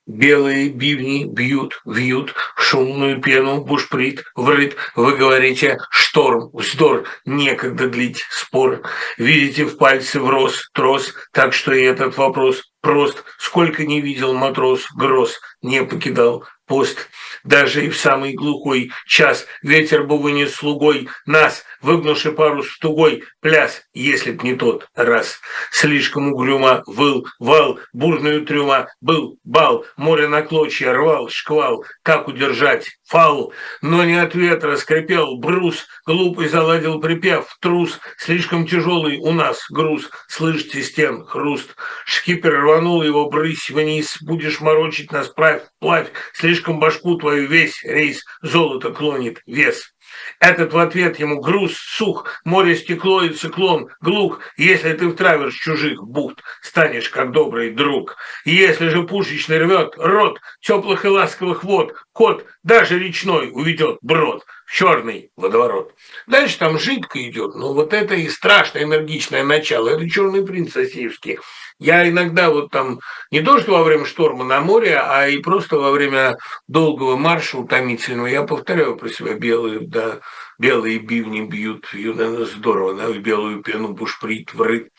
Белые бивни бьют, вьют шумную пену, бушприт, врыт. Вы говорите «шторм, вздор, некогда длить спор». Видите в пальце врос трос, так что и этот вопрос прост. Сколько не видел матрос гроз, не покидал пост. Даже и в самый глухой час ветер бы вынес слугой нас, выгнувши парус тугой пляс, если б не тот раз. Слишком угрюмо выл вал, бурную трюма был бал, море на клочья рвал шквал, как удержать фал, но не от ветра скрипел брус, глупый заладил припев, трус, слишком тяжелый у нас груз, слышите стен хруст. Шкипер рванул его брысь вниз, будешь морочить нас, правь, плавь, слишком башку твою весь рейс золото клонит вес. Этот в ответ ему груз, сух, море стекло и циклон, глух, если ты втравишь чужих бухт, станешь как добрый друг. Если же пушечный рвет рот теплых и ласковых вод, кот даже речной уведет брод в черный водоворот. Дальше там жидко идет, но вот это и страшное энергичное начало, это черный принц Осиевский. Я иногда вот там, не то что во время шторма на море, а и просто во время долгого марша утомительного, я повторяю про себя белые, да, белые бивни бьют, ее, наверное, здорово, да, в белую пену бушприт, врыт.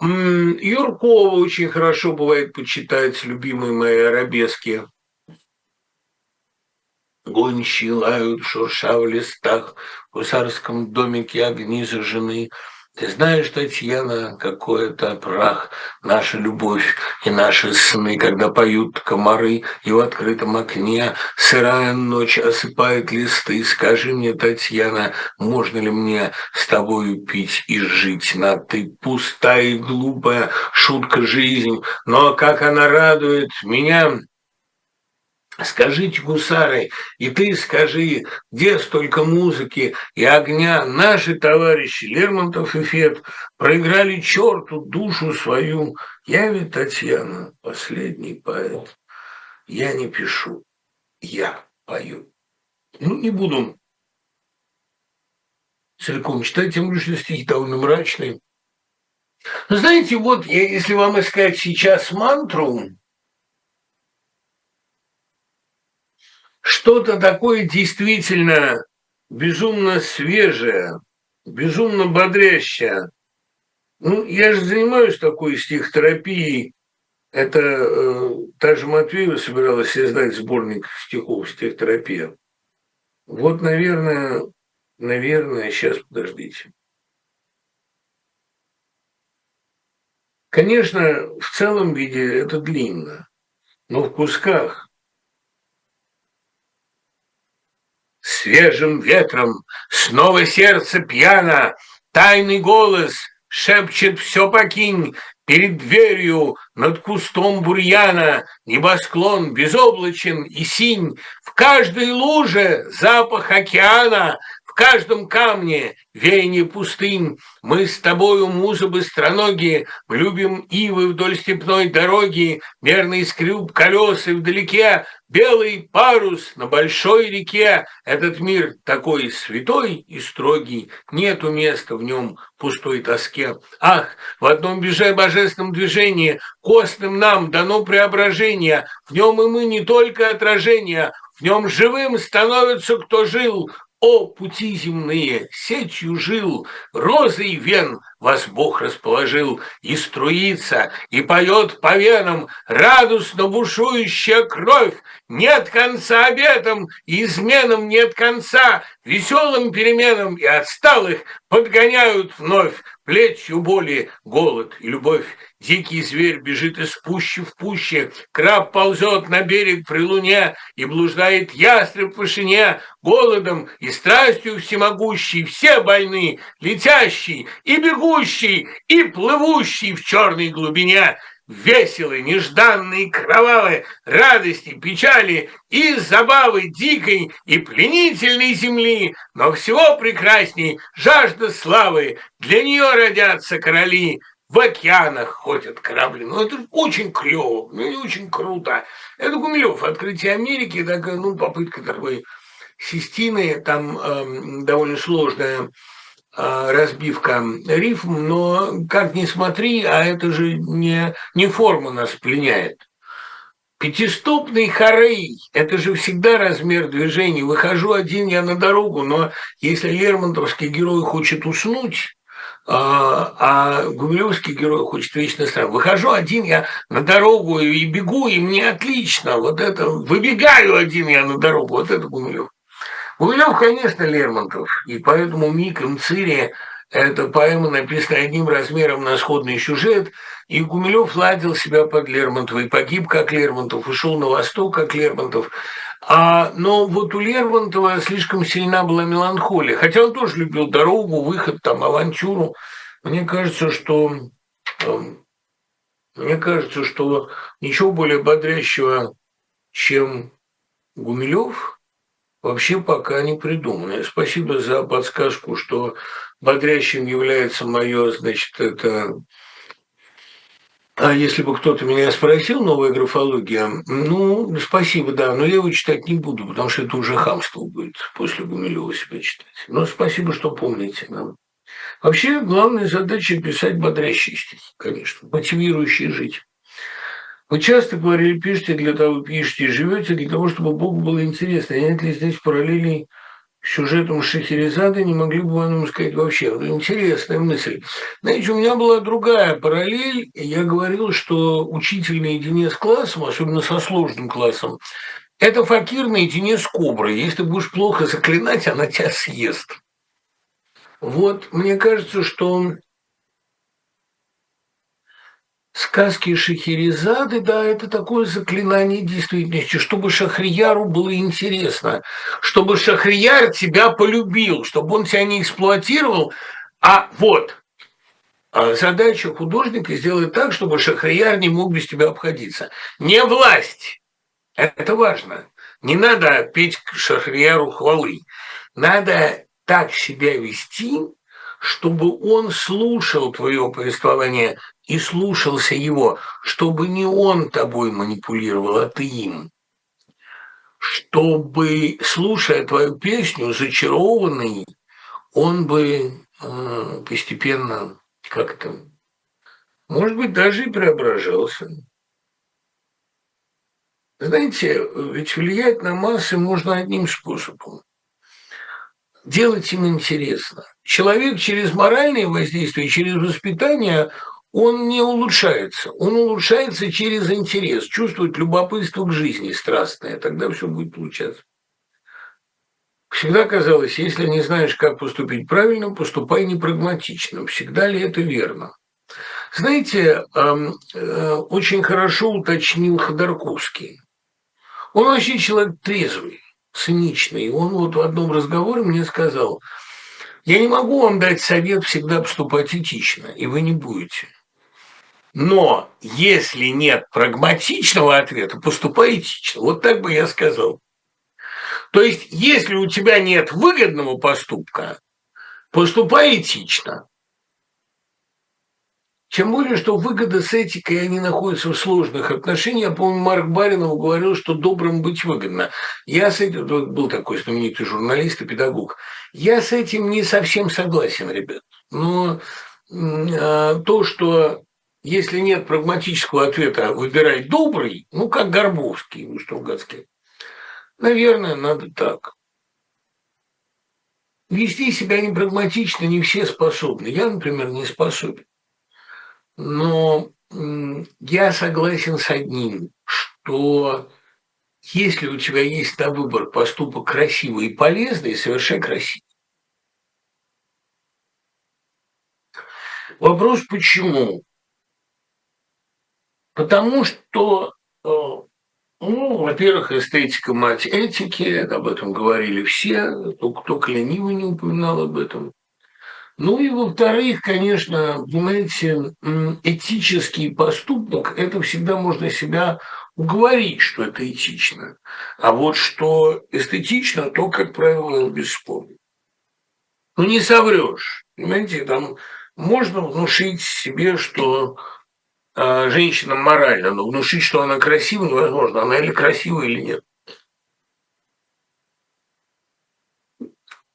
Юркова очень хорошо бывает почитать любимые мои арабески. Гончие лают, шурша в листах, в гусарском домике огни зажжены, ты знаешь, Татьяна, какой это прах, наша любовь и наши сны, когда поют комары, и в открытом окне сырая ночь осыпает листы. Скажи мне, Татьяна, можно ли мне с тобою пить и жить на ты? Пустая и глупая шутка жизнь, но как она радует меня, Скажите, гусары, и ты скажи, где столько музыки и огня наши товарищи Лермонтов и Фет проиграли черту душу свою. Я ведь, Татьяна, последний поэт. Я не пишу, я пою. Ну, не буду целиком читать, тем более, что стихи довольно мрачные. Знаете, вот я, если вам искать сейчас мантру, что-то такое действительно безумно свежее, безумно бодрящее. Ну, я же занимаюсь такой стихотерапией. Это э, та же Матвеева собиралась издать сборник стихов «Стихотерапия». Вот, наверное, наверное, сейчас подождите. Конечно, в целом виде это длинно, но в кусках свежим ветром, снова сердце пьяно, тайный голос шепчет «все покинь», Перед дверью над кустом бурьяна Небосклон безоблачен и синь, В каждой луже запах океана, каждом камне веяние пустынь. Мы с тобою, музы быстроногие, Любим ивы вдоль степной дороги, Мерный скрип колес и вдалеке Белый парус на большой реке. Этот мир такой святой и строгий, Нету места в нем пустой тоске. Ах, в одном беже божественном движении Костным нам дано преображение, В нем и мы не только отражение, В нем живым становится, кто жил, о, пути земные, сетью жил, розой вен вас Бог расположил, и струится, и поет по венам радостно бушующая кровь. Нет конца обетам, и изменам нет конца, веселым переменам и отсталых подгоняют вновь плетью боли, голод и любовь. Дикий зверь бежит из пущи в пуще, краб ползет на берег при луне, и блуждает ястреб в вышине, голодом и страстью всемогущий, все больны, летящий и бегущий, и плывущий в черной глубине. Веселые, нежданные, кровавые радости, печали и забавы дикой и пленительной земли, но всего прекрасней жажда славы, для нее родятся короли, в океанах ходят корабли. Ну, это очень клево, ну, и очень круто. Это Гумилев, «Открытие Америки», такая, ну, попытка такой систины, там э, довольно сложная э, разбивка рифм, но как ни смотри, а это же не, не форма нас пленяет. Пятистопный хорей – это же всегда размер движения. Выхожу один я на дорогу, но если Лермонтовский герой хочет уснуть, а, а гумилевский герой хочет вечно страх. Выхожу один я на дорогу и бегу, и мне отлично. Вот это, выбегаю один я на дорогу, вот это Гумилев. Гумилев, конечно, Лермонтов, и поэтому «Миг и Мцирия» – это поэма, написанная одним размером на сходный сюжет, и Гумилев ладил себя под Лермонтова, и погиб как Лермонтов, ушел на восток как Лермонтов. А, но вот у Лермонтова слишком сильна была меланхолия, хотя он тоже любил дорогу, выход, там, авантюру. Мне кажется, что эм, мне кажется, что ничего более бодрящего, чем Гумилев, вообще пока не придумано. Спасибо за подсказку, что бодрящим является мое, значит, это а если бы кто-то меня спросил, новая графология, ну, спасибо, да, но я его читать не буду, потому что это уже хамство будет после Гумилева себя читать. Но спасибо, что помните нам. Вообще, главная задача – писать бодрящие стихи, конечно, мотивирующие жить. Вы часто говорили, пишите для того, пишете и живете для того, чтобы Богу было интересно. Нет ли здесь параллелей сюжетом Шахерезады не могли бы вам сказать вообще. Интересная мысль. Знаете, у меня была другая параллель. Я говорил, что учитель наедине с классом, особенно со сложным классом, это факир наедине с коброй. Если ты будешь плохо заклинать, она тебя съест. Вот мне кажется, что сказки Шахерезады, да, это такое заклинание действительности, чтобы Шахрияру было интересно, чтобы Шахрияр тебя полюбил, чтобы он тебя не эксплуатировал, а вот а задача художника сделать так, чтобы Шахрияр не мог без тебя обходиться. Не власть, это важно. Не надо петь Шахрияру хвалы. Надо так себя вести, чтобы он слушал твое повествование и слушался его, чтобы не он тобой манипулировал, а ты им. Чтобы, слушая твою песню, зачарованный, он бы э, постепенно как-то, может быть, даже и преображался. Знаете, ведь влиять на массы можно одним способом. Делать им интересно. Человек через моральное воздействие, через воспитание, он не улучшается. Он улучшается через интерес, чувствует любопытство к жизни страстное. Тогда все будет получаться. Всегда казалось, если не знаешь, как поступить правильно, поступай непрагматично. Всегда ли это верно? Знаете, э, очень хорошо уточнил Ходорковский. Он вообще человек трезвый, циничный. Он вот в одном разговоре мне сказал, я не могу вам дать совет всегда поступать этично, и вы не будете. Но если нет прагматичного ответа, поступай этично. Вот так бы я сказал. То есть, если у тебя нет выгодного поступка, поступай этично. Тем более, что выгода с этикой, они находятся в сложных отношениях. Я помню, Марк Баринов говорил, что добрым быть выгодно. Я с этим, был такой знаменитый журналист и педагог, я с этим не совсем согласен, ребят. Но э, то, что если нет прагматического ответа, выбирай добрый, ну, как Горбовский, ну, Штругацкий, наверное, надо так. Вести себя непрагматично не все способны. Я, например, не способен. Но я согласен с одним, что если у тебя есть на выбор поступок красивый и полезный, совершай красивый. Вопрос почему? Потому что, э, ну, во-первых, эстетика мать этики, об этом говорили все, только ленивый не упоминал об этом. Ну и во-вторых, конечно, понимаете, этический поступок – это всегда можно себя уговорить, что это этично. А вот что эстетично, то, как правило, бесспорно. Ну, не соврешь. Понимаете, там можно внушить себе, что э, женщина моральна, но внушить, что она красивая, невозможно. Она или красивая, или нет.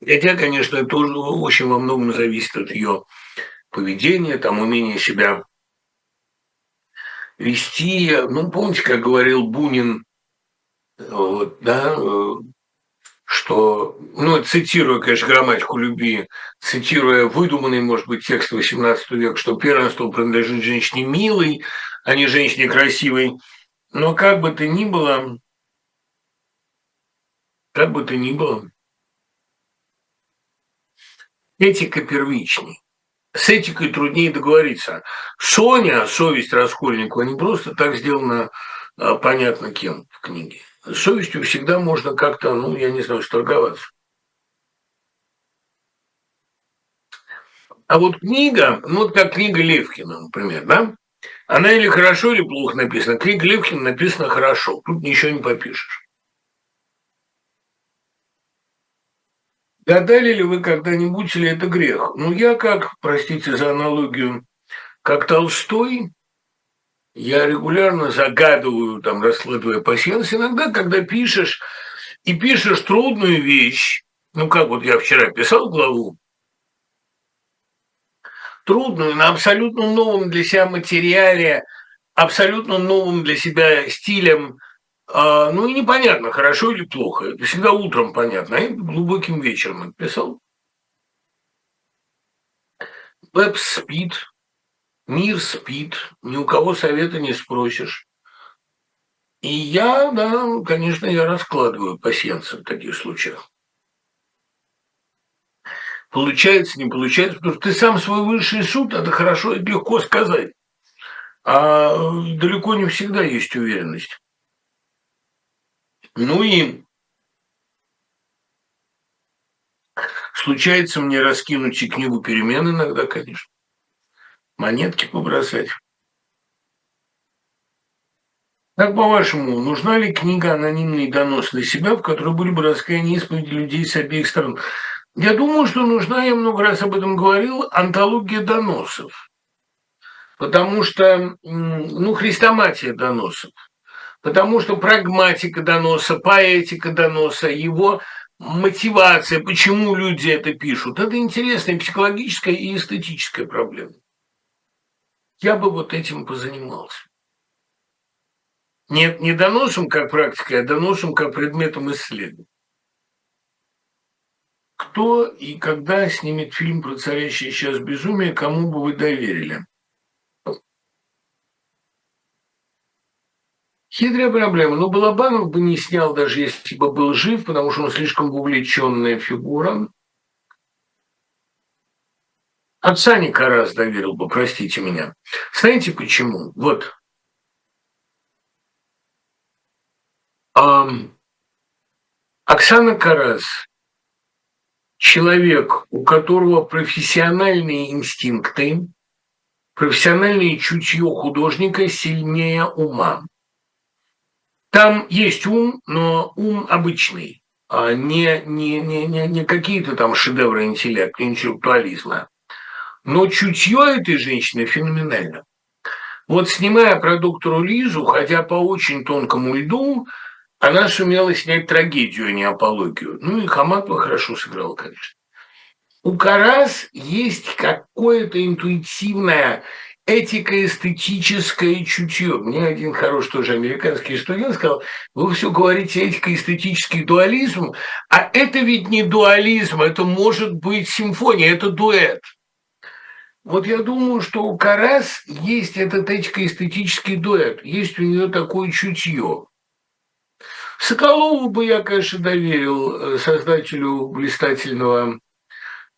Хотя, конечно, это тоже очень во многом зависит от ее поведения, там, умения себя вести. Ну, помните, как говорил Бунин, вот, да, что, ну, цитируя, конечно, грамматику любви, цитируя выдуманный, может быть, текст XVIII века, что первенство принадлежит женщине милой, а не женщине красивой. Но как бы то ни было, как бы то ни было, Этика первичней. С этикой труднее договориться. Соня, совесть Раскольникова, не просто так сделана а, понятно кем в книге. Совестью всегда можно как-то, ну, я не знаю, сторговаться. А вот книга, ну, вот как книга Левкина, например, да, она или хорошо, или плохо написана. Книга Левкина написана хорошо, тут ничего не попишешь. Гадали ли вы когда-нибудь, или это грех? Ну, я как, простите за аналогию, как Толстой, я регулярно загадываю, там, раскладывая пассианс. Иногда, когда пишешь, и пишешь трудную вещь, ну, как вот я вчера писал главу, трудную, на абсолютно новом для себя материале, абсолютно новым для себя стилем – А, ну и непонятно, хорошо или плохо. Это всегда утром понятно, а я глубоким вечером написал. Веб спит, мир спит, ни у кого совета не спросишь. И я, да, конечно, я раскладываю пассианса в таких случаях. Получается, не получается, потому что ты сам свой высший суд, это хорошо, это легко сказать. А далеко не всегда есть уверенность. Ну и случается мне раскинуть и книгу перемен иногда, конечно. Монетки побросать. Как по-вашему, нужна ли книга «Анонимный донос» для себя, в которой были бы раскаяния исповеди людей с обеих сторон? Я думаю, что нужна, я много раз об этом говорил, антология доносов. Потому что, ну, хрестоматия доносов. Потому что прагматика доноса, поэтика доноса, его мотивация, почему люди это пишут, это интересная психологическая и эстетическая проблема. Я бы вот этим позанимался. Не, не доносом как практикой, а доносом как предметом исследования. Кто и когда снимет фильм про царящее сейчас безумие, кому бы вы доверили? Хитрая проблема. Но Балабанов бы не снял, даже если бы был жив, потому что он слишком увлеченная фигура. Отца Никарас доверил бы, простите меня. Знаете почему? Вот Оксана Карас – человек, у которого профессиональные инстинкты, профессиональное чутье художника сильнее ума. Там есть ум, но ум обычный, а не, не, не, не, не какие-то там шедевры интеллекта, интеллектуализма. Но чутье этой женщины феноменально. Вот снимая про доктору Лизу, хотя по очень тонкому льду, она сумела снять трагедию, а не апологию. Ну и Хаматова хорошо сыграла, конечно. У Карас есть какое-то интуитивное этико-эстетическое чутье. Мне один хороший тоже американский студент сказал, вы все говорите этико-эстетический дуализм, а это ведь не дуализм, это может быть симфония, это дуэт. Вот я думаю, что у Карас есть этот этико-эстетический дуэт, есть у нее такое чутье. Соколову бы я, конечно, доверил э, создателю блистательного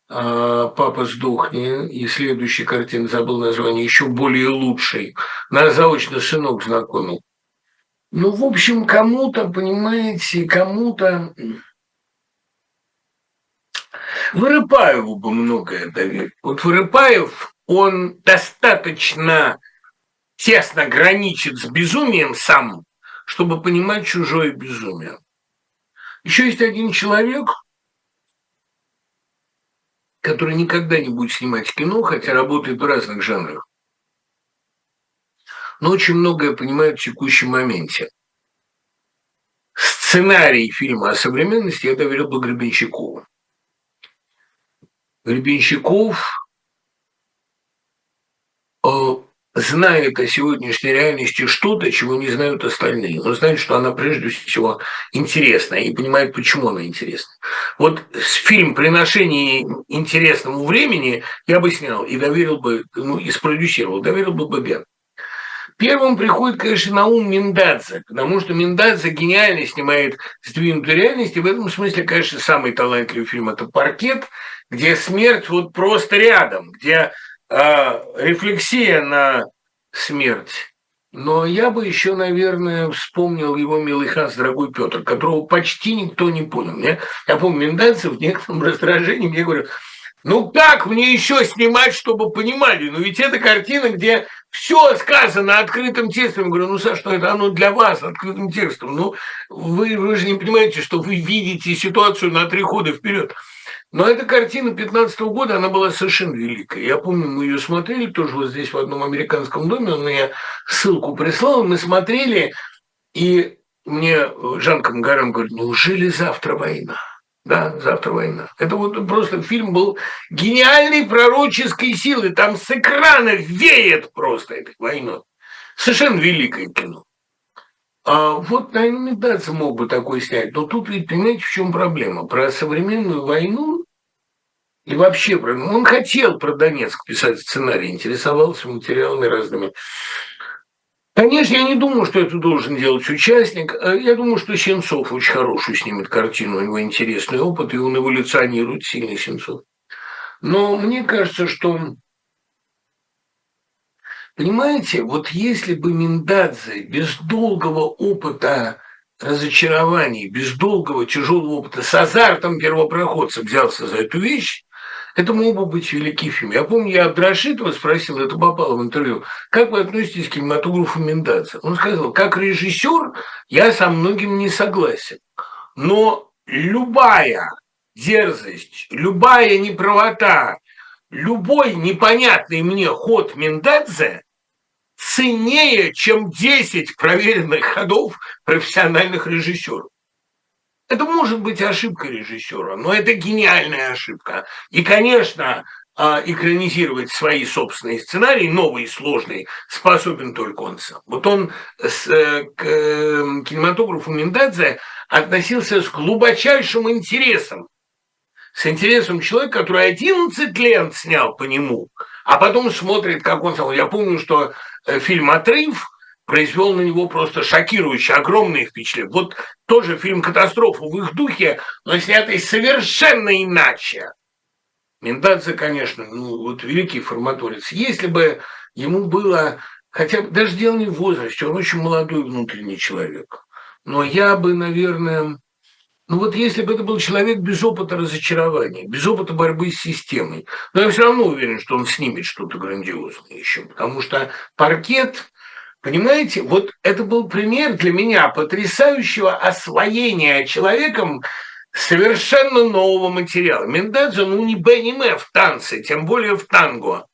а, «Папа, сдохни» и следующей картины, забыл название, еще более лучшей. Нас заочно сынок знакомил. Ну, в общем, кому-то, понимаете, кому-то... Вырыпаеву бы многое доверил. Вот Вырыпаев, он достаточно тесно граничит с безумием сам, чтобы понимать чужое безумие. Еще есть один человек, который никогда не будет снимать кино, хотя работает в разных жанрах, но очень многое понимает в текущем моменте. Сценарий фильма о современности я доверил бы Гребенщикову. Гребенщиков э, знает о сегодняшней реальности что-то, чего не знают остальные. Он знает, что она прежде всего интересна и понимает, почему она интересна. Вот фильм «Приношение интересному времени» я бы снял и доверил бы, ну, и спродюсировал, доверил бы Бабен. Первым приходит, конечно, на ум Миндадзе, потому что Миндадзе гениально снимает сдвинутую реальность, и в этом смысле, конечно, самый талантливый фильм – это «Паркет», где смерть вот просто рядом, где а, рефлексия на смерть. Но я бы еще, наверное, вспомнил его милый Ханс, дорогой Петр, которого почти никто не понял. Я, я помню, Миндальцев в некотором раздражении мне говорят, ну как мне еще снимать, чтобы понимали? Ну ведь это картина, где все сказано открытым текстом. Я говорю, ну, Саш, что это оно для вас открытым текстом. Ну, вы, вы же не понимаете, что вы видите ситуацию на три хода вперед. Но эта картина 15 -го года, она была совершенно великая. Я помню, мы ее смотрели тоже вот здесь в одном американском доме, он мне ссылку прислал, мы смотрели, и мне Жан Камгарам говорит, неужели завтра война? Да, завтра война. Это вот просто фильм был гениальной пророческой силы. Там с экрана веет просто этой войной. Совершенно великое кино. А вот, наверное, Медаца мог бы такой снять. Но тут ведь, понимаете, в чем проблема? Про современную войну и вообще, про... он хотел про Донецк писать сценарий, интересовался материалами разными. Конечно, я не думаю, что это должен делать участник. Э, я думаю, что Сенцов очень хорошую снимет картину, у него интересный опыт, и он эволюционирует сильно, Сенцов. Но мне кажется, что Понимаете, вот если бы Миндадзе без долгого опыта разочарований, без долгого тяжелого опыта, с азартом первопроходца взялся за эту вещь, это мог бы быть великий фильм. Я помню, я Абдрашитова спросил, это попало в интервью, как вы относитесь к кинематографу Миндадзе? Он сказал, как режиссер я со многим не согласен, но любая дерзость, любая неправота, любой непонятный мне ход Миндадзе ценнее, чем 10 проверенных ходов профессиональных режиссеров. Это может быть ошибка режиссера, но это гениальная ошибка. И, конечно, а, экранизировать свои собственные сценарии, новые, сложные, способен только он сам. Вот он с, э, к эм, кинематографу Миндадзе относился с глубочайшим интересом. С интересом человека, который 11 лет снял по нему, а потом смотрит, как он сам. Я помню, что Э, фильм «Отрыв» произвел на него просто шокирующее, огромное впечатление. Вот тоже фильм «Катастрофа» в их духе, но снятый совершенно иначе. Мендадзе, конечно, ну, вот великий форматорец. Если бы ему было, хотя бы, даже дело не в возрасте, он очень молодой внутренний человек. Но я бы, наверное, ну вот если бы это был человек без опыта разочарования, без опыта борьбы с системой, но я все равно уверен, что он снимет что-то грандиозное еще, потому что паркет, понимаете, вот это был пример для меня потрясающего освоения человеком совершенно нового материала. Мендадзе, ну не Б, не М в танце, тем более в танго.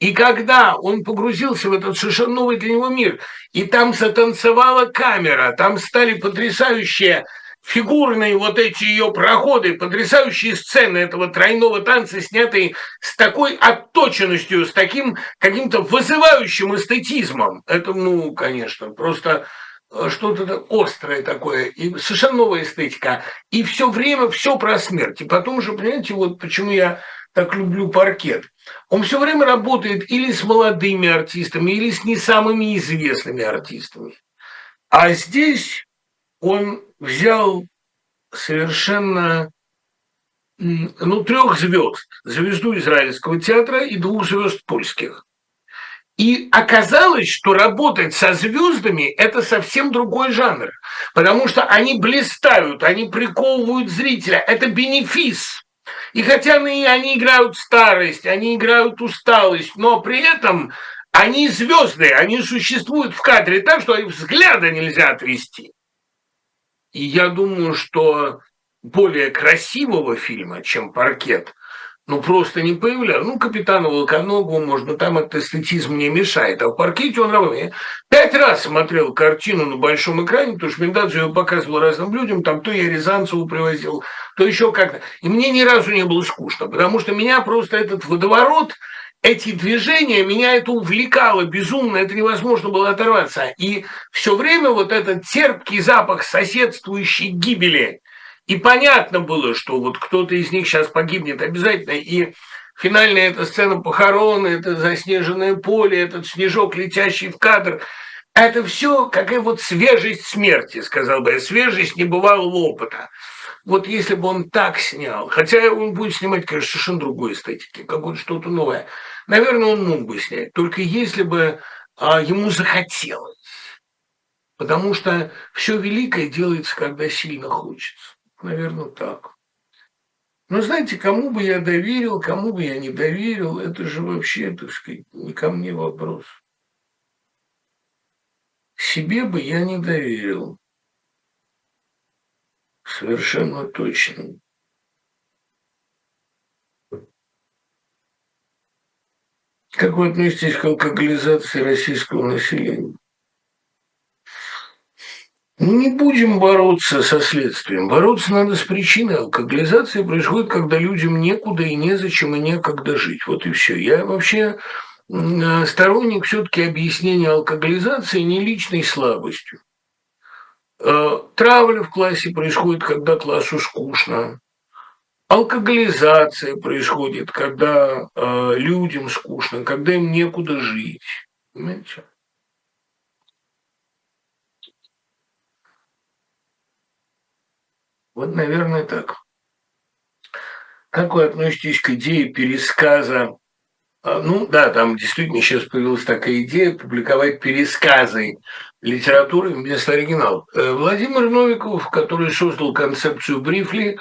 И когда он погрузился в этот совершенно новый для него мир, и там затанцевала камера, там стали потрясающие фигурные вот эти ее проходы, потрясающие сцены этого тройного танца, снятые с такой отточенностью, с таким каким-то вызывающим эстетизмом. Это, ну, конечно, просто э, что-то острое такое, и совершенно новая эстетика. И все время все про смерть. И потом же, понимаете, вот почему я так люблю паркет. Он все время работает или с молодыми артистами, или с не самыми известными артистами. А здесь он взял совершенно ну, трех звезд, звезду израильского театра и двух звезд польских. И оказалось, что работать со звездами – это совсем другой жанр, потому что они блистают, они приковывают зрителя, это бенефис. И хотя они, они играют старость, они играют усталость, но при этом они звезды, они существуют в кадре так, что их взгляда нельзя отвести. И я думаю, что более красивого фильма, чем «Паркет», ну, просто не появлялся. Ну, «Капитана Волконогу» можно, там этот эстетизм не мешает. А в «Паркете» он работает. Я пять раз смотрел картину на большом экране, потому что Мендадзе ее показывал разным людям, там то я Рязанцеву привозил, то еще как-то. И мне ни разу не было скучно, потому что меня просто этот водоворот – эти движения, меня это увлекало безумно, это невозможно было оторваться. И все время вот этот терпкий запах соседствующей гибели. И понятно было, что вот кто-то из них сейчас погибнет обязательно. И финальная эта сцена похорона, это заснеженное поле, этот снежок, летящий в кадр. Это все какая вот свежесть смерти, сказал бы я, свежесть небывалого опыта. Вот если бы он так снял, хотя он будет снимать, конечно, совершенно другой эстетики, какое-то что-то новое – Наверное, он мог бы снять, только если бы а, ему захотелось. Потому что все великое делается, когда сильно хочется. Наверное, так. Но знаете, кому бы я доверил, кому бы я не доверил, это же вообще, так сказать, не ко мне вопрос. Себе бы я не доверил. Совершенно точно. Как вы относитесь к алкоголизации российского населения? Ну, не будем бороться со следствием. Бороться надо с причиной. Алкоголизация происходит, когда людям некуда и незачем и некогда жить. Вот и все. Я вообще сторонник все-таки объяснения алкоголизации не личной слабостью, Э, травля в классе происходит, когда классу скучно. Алкоголизация происходит, когда э, людям скучно, когда им некуда жить. Понимаете? Вот, наверное, так. Как вы относитесь к идее пересказа? А, ну да, там действительно сейчас появилась такая идея публиковать пересказы литературы вместо оригиналов. Э, Владимир Новиков, который создал концепцию Брифли,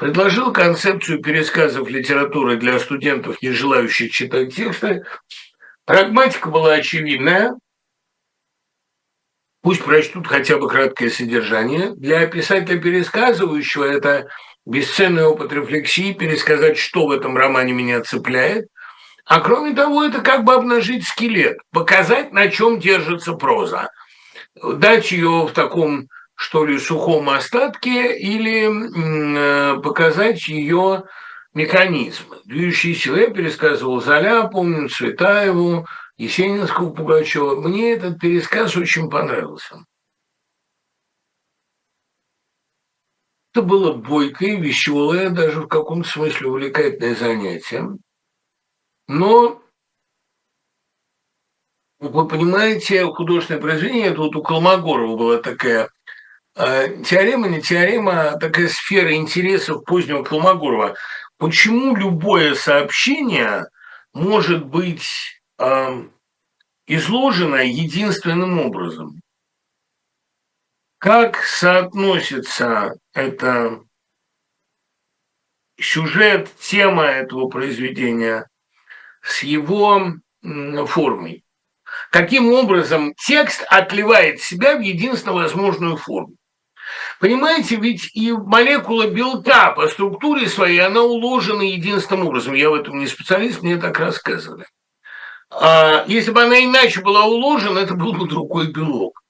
предложил концепцию пересказов литературы для студентов, не желающих читать тексты. Прагматика была очевидная. Пусть прочтут хотя бы краткое содержание. Для писателя пересказывающего это бесценный опыт рефлексии, пересказать, что в этом романе меня цепляет. А кроме того, это как бы обнажить скелет, показать, на чем держится проза, дать ее в таком, что ли, сухом остатке или э, показать ее механизмы. Движущие силы я пересказывал Золя, помню, Цветаеву, Есенинского, Пугачева. Мне этот пересказ очень понравился. Это было бойкое, веселое, даже в каком-то смысле увлекательное занятие. Но, вы понимаете, художественное произведение, это вот у Колмогорова была такая теорема, не теорема, а такая сфера интересов позднего Колмогорова. Почему любое сообщение может быть изложено единственным образом? Как соотносится это сюжет, тема этого произведения с его формой? Каким образом текст отливает себя в единственно возможную форму? Понимаете, ведь и молекула белка по структуре своей, она уложена единственным образом. Я в этом не специалист, мне так рассказывали. А если бы она иначе была уложена, это был бы другой белок.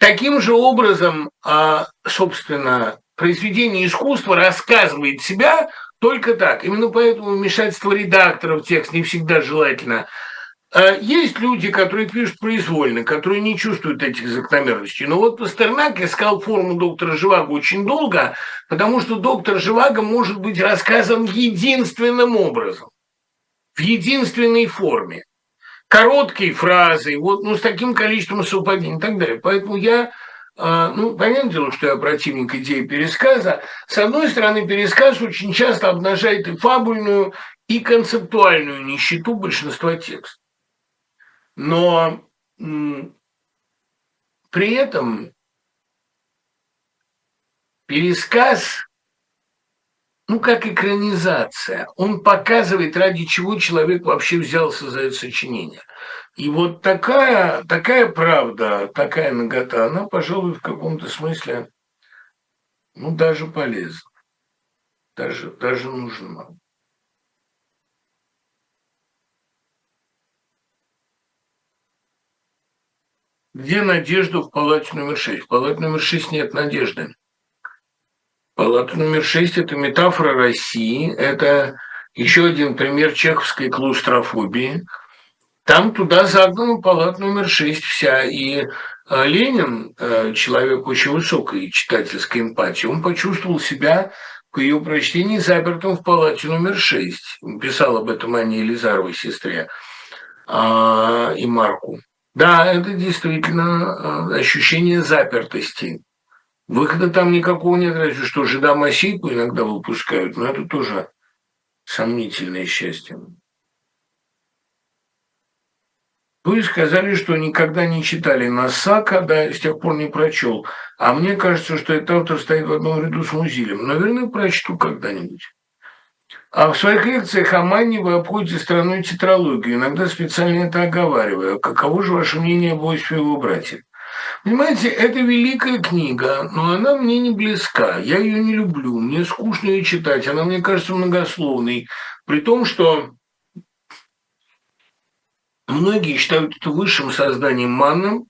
Таким же образом, а, собственно, произведение искусства рассказывает себя только так. Именно поэтому вмешательство редактора в текст не всегда желательно. А, есть люди, которые пишут произвольно, которые не чувствуют этих закономерностей. Но вот Пастернак искал форму доктора Живаго очень долго, потому что доктор Живаго может быть рассказан единственным образом, в единственной форме короткой фразой, вот, ну, с таким количеством совпадений и так далее. Поэтому я а, ну, понятное дело, что я противник идеи пересказа. С одной стороны, пересказ очень часто обнажает и фабульную, и концептуальную нищету большинства текстов. Но при этом пересказ ну, как экранизация. Он показывает, ради чего человек вообще взялся за это сочинение. И вот такая, такая правда, такая нагота, она, пожалуй, в каком-то смысле, ну, даже полезна, даже, даже нужна. Где надежда в палате номер шесть? В палате номер шесть нет надежды. Палата номер шесть – это метафора России, это еще один пример чеховской клаустрофобии. Там туда загнана палата номер шесть вся. И э, Ленин, э, человек очень высокой читательской эмпатии, он почувствовал себя к ее прочтении запертым в палате номер шесть. Писал об этом Анне Елизаровой, сестре, а, и Марку. Да, это действительно э, ощущение запертости. Выхода там никакого нет, разве что жида Масейку иногда выпускают, но это тоже сомнительное счастье. Вы сказали, что никогда не читали Насака, да, с тех пор не прочел. А мне кажется, что этот автор стоит в одном ряду с Музилем. Наверное, прочту когда-нибудь. А в своих лекциях о Манне вы обходите страной тетралогию, иногда специально это оговаривая. Каково же ваше мнение об Иосифе и его братьях? Понимаете, это великая книга, но она мне не близка. Я ее не люблю, мне скучно ее читать, она мне кажется многословной. При том, что многие считают это высшим созданием манным.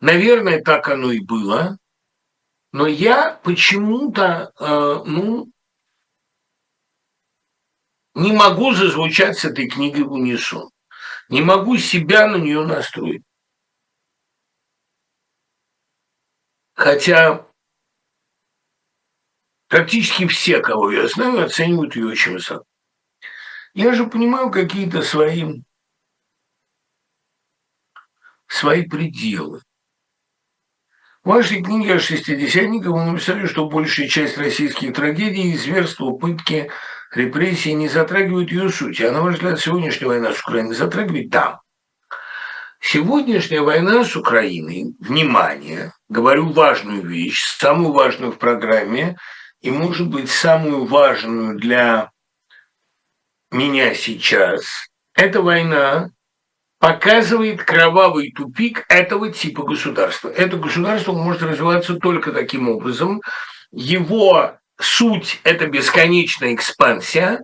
Наверное, так оно и было. Но я почему-то, э, ну, не могу зазвучать с этой книгой в унисон. Не могу себя на нее настроить. Хотя практически все, кого я знаю, оценивают ее очень высоко. Я же понимаю какие-то свои, свои пределы. В вашей книге о шестидесятниках вы написали, что большая часть российских трагедий, зверства, пытки, репрессии не затрагивают ее суть. А на ваш взгляд, сегодняшняя война с Украиной затрагивает? Да. Сегодняшняя война с Украиной, внимание, говорю важную вещь, самую важную в программе, и, может быть, самую важную для меня сейчас, эта война показывает кровавый тупик этого типа государства. Это государство может развиваться только таким образом. Его суть – это бесконечная экспансия.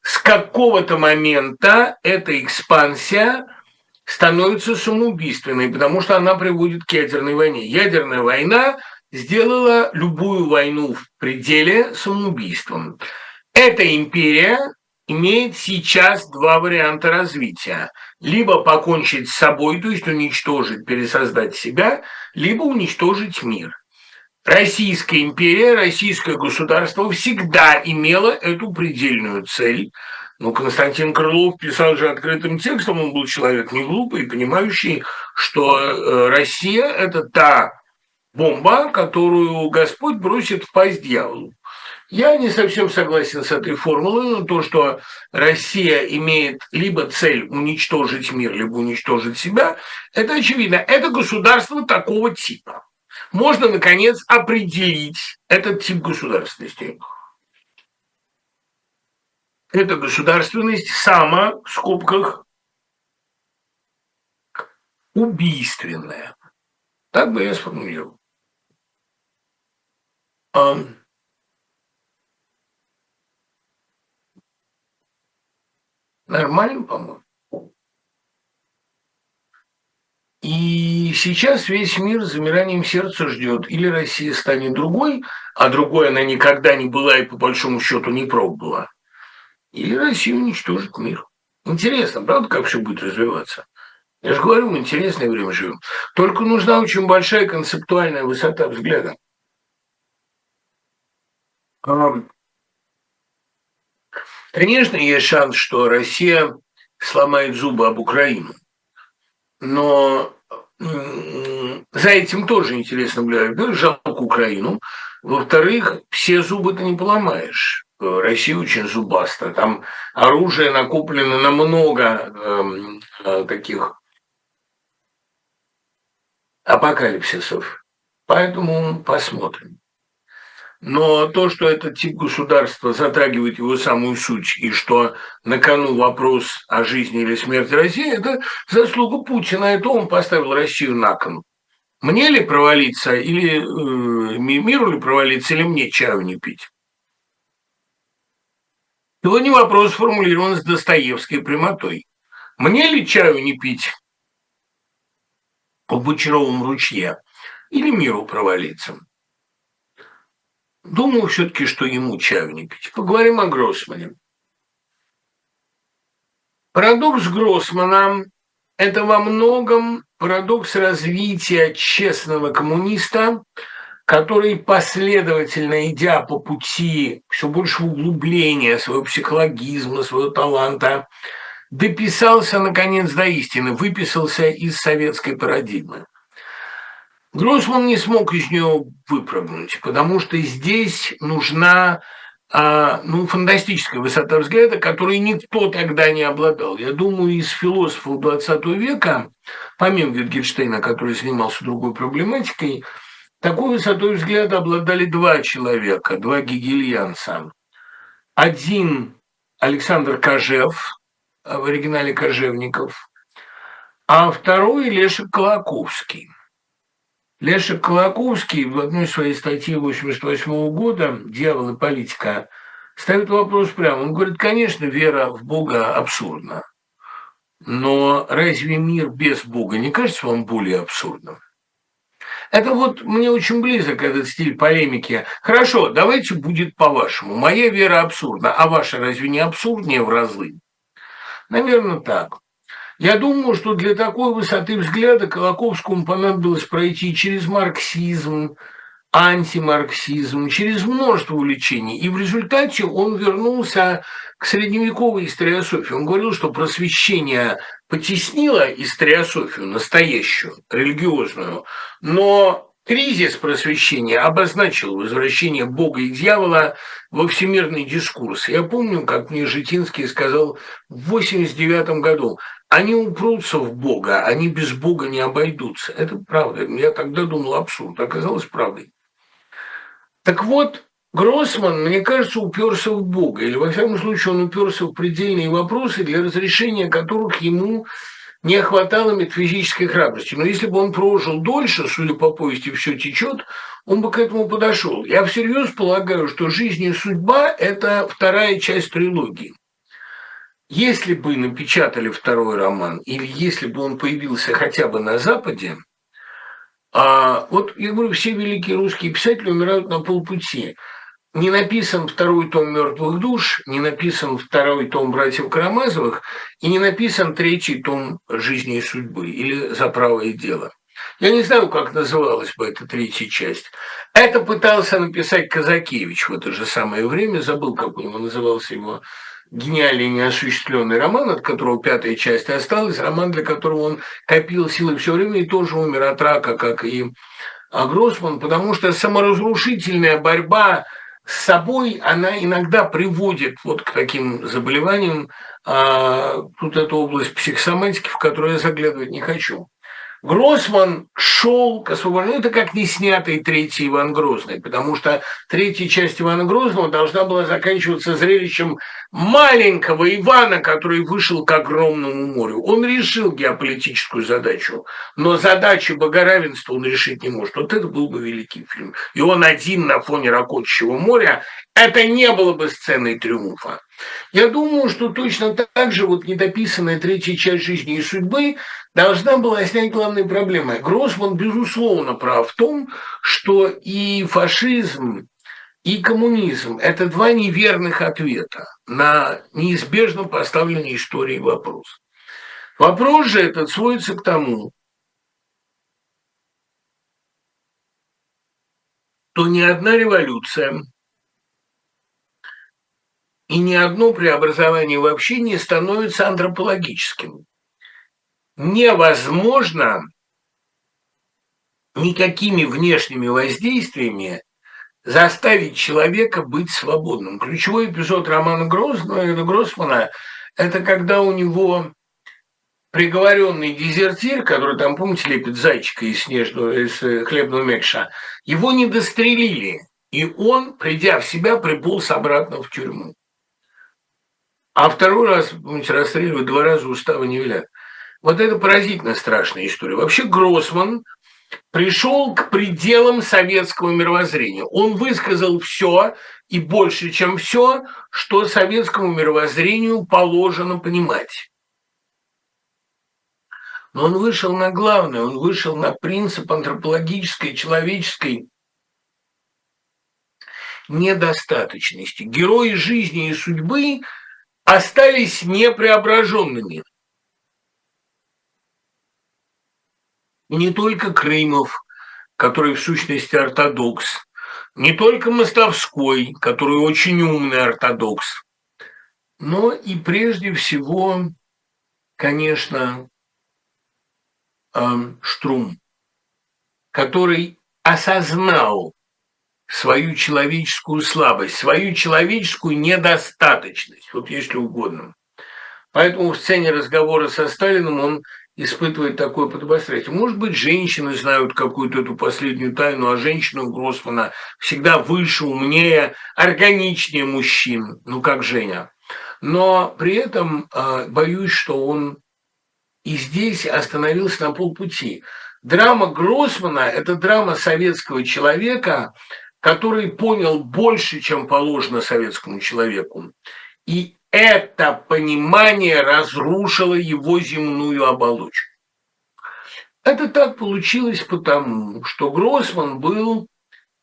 С какого-то момента эта экспансия становится самоубийственной, потому что она приводит к ядерной войне. Ядерная война сделала любую войну в пределе самоубийством. Эта империя имеет сейчас два варианта развития. Либо покончить с собой, то есть уничтожить, пересоздать себя, либо уничтожить мир. Российская империя, российское государство всегда имело эту предельную цель. Ну, Константин Крылов писал же открытым текстом, он был человек не глупый, понимающий, что э, Россия – это та бомба, которую Господь бросит в пасть дьяволу. Я не совсем согласен с этой формулой, но то, что Россия имеет либо цель уничтожить мир, либо уничтожить себя, это очевидно. Это государство такого типа. Можно, наконец, определить этот тип государственности. Это государственность сама, в скобках, убийственная. Так бы я сформулировал. Нормально, по-моему. И сейчас весь мир с замиранием сердца ждет. Или Россия станет другой, а другой она никогда не была и по большому счету не пробовала. Или Россия уничтожит мир. Интересно, правда, как все будет развиваться? Я же говорю, мы интересное время живем. Только нужна очень большая концептуальная высота взгляда. Конечно, есть шанс, что Россия сломает зубы об Украину. Но за этим тоже интересно наблюдать. Во-первых, жалко Украину. Во-вторых, все зубы ты не поломаешь. Россия очень зубаста. Там оружие накоплено на много э, таких апокалипсисов. Поэтому посмотрим. Но то, что этот тип государства затрагивает его самую суть, и что на кону вопрос о жизни или смерти России, это заслуга Путина. Это он поставил Россию на кон. Мне ли провалиться, или э, миру ли провалиться, или мне чаю не пить? Сегодня вопрос сформулирован с Достоевской прямотой. Мне ли чаю не пить в Бочаровом ручье или миру провалиться? Думаю все-таки, что ему чаю не пить. Поговорим о Гроссмане. Парадокс Гроссмана – это во многом парадокс развития честного коммуниста, который последовательно, идя по пути все больше углубления своего психологизма, своего таланта, дописался, наконец, до истины, выписался из советской парадигмы – Гроссман не смог из нее выпрыгнуть, потому что здесь нужна а, ну, фантастическая высота взгляда, которой никто тогда не обладал. Я думаю, из философов XX века, помимо Wittgensteina, который занимался другой проблематикой, такой высотой взгляда обладали два человека, два гегельянца. Один Александр Кожев, в оригинале Кожевников, а второй Лешек Колоковский – Лешек Колоковский в одной своей статье 1988 года «Дьявол и политика» ставит вопрос прямо. Он говорит, конечно, вера в Бога абсурдна, но разве мир без Бога не кажется вам более абсурдным? Это вот мне очень близок этот стиль полемики. Хорошо, давайте будет по-вашему. Моя вера абсурдна, а ваша разве не абсурднее в разы? Наверное, так. Я думаю, что для такой высоты взгляда Колоковскому понадобилось пройти через марксизм, антимарксизм, через множество увлечений. И в результате он вернулся к средневековой историософии. Он говорил, что просвещение потеснило историософию настоящую, религиозную, но кризис просвещения обозначил возвращение Бога и дьявола во всемирный дискурс. Я помню, как мне Житинский сказал в 89 году, они упрутся в Бога, они без Бога не обойдутся. Это правда. Я тогда думал абсурд, оказалось правдой. Так вот, Гроссман, мне кажется, уперся в Бога, или, во всяком случае, он уперся в предельные вопросы, для разрешения которых ему не хватало метафизической храбрости. Но если бы он прожил дольше, судя по повести «Все течет», он бы к этому подошел. Я всерьез полагаю, что «Жизнь и судьба» – это вторая часть трилогии. Если бы напечатали второй роман, или если бы он появился хотя бы на Западе, а вот я говорю, все великие русские писатели умирают на полпути. Не написан второй том «Мертвых душ», не написан второй том «Братьев Карамазовых» и не написан третий том «Жизни и судьбы» или «За правое дело». Я не знаю, как называлась бы эта третья часть. Это пытался написать Казакевич в это же самое время, забыл, как у него назывался его гениальный неосуществленный роман, от которого пятая часть осталась, роман, для которого он копил силы все время и тоже умер от рака, как и Гроссман, потому что саморазрушительная борьба с собой, она иногда приводит вот к таким заболеваниям. А, тут эта область психосоматики, в которую я заглядывать не хочу. Гроссман шел к освобождению, это как не снятый третий Иван Грозный, потому что третья часть Ивана Грозного должна была заканчиваться зрелищем маленького Ивана, который вышел к огромному морю. Он решил геополитическую задачу, но задачи богоравенства он решить не может. Вот это был бы великий фильм. И он один на фоне ракочущего моря, это не было бы сценой триумфа. Я думаю, что точно так же вот недописанная третья часть жизни и судьбы должна была снять главные проблемы. Гроссман, безусловно, прав в том, что и фашизм, и коммунизм – это два неверных ответа на неизбежно поставленный историей вопрос. Вопрос же этот сводится к тому, что ни одна революция и ни одно преобразование вообще не становится антропологическим невозможно никакими внешними воздействиями заставить человека быть свободным. Ключевой эпизод романа Гроссмана, Гроссмана – это когда у него приговоренный дезертир, который там, помните, лепит зайчика из снежного, из э, хлебного мекша, его не дострелили, и он, придя в себя, приполз обратно в тюрьму. А второй раз, помните, расстреливают два раза устава не велят. Вот это поразительно страшная история. Вообще Гроссман пришел к пределам советского мировоззрения. Он высказал все и больше, чем все, что советскому мировоззрению положено понимать. Но он вышел на главное, он вышел на принцип антропологической, человеческой недостаточности. Герои жизни и судьбы остались непреображенными. не только Крымов, который в сущности ортодокс, не только Мостовской, который очень умный ортодокс, но и прежде всего, конечно, эм, Штрум, который осознал свою человеческую слабость, свою человеческую недостаточность, вот если угодно. Поэтому в сцене разговора со Сталиным он испытывает такое подобострастие. Может быть, женщины знают какую-то эту последнюю тайну, а женщина у Гроссмана всегда выше, умнее, органичнее мужчин, ну как Женя. Но при этом э, боюсь, что он и здесь остановился на полпути. Драма Гроссмана – это драма советского человека, который понял больше, чем положено советскому человеку. И это понимание разрушило его земную оболочку. Это так получилось потому, что Гроссман был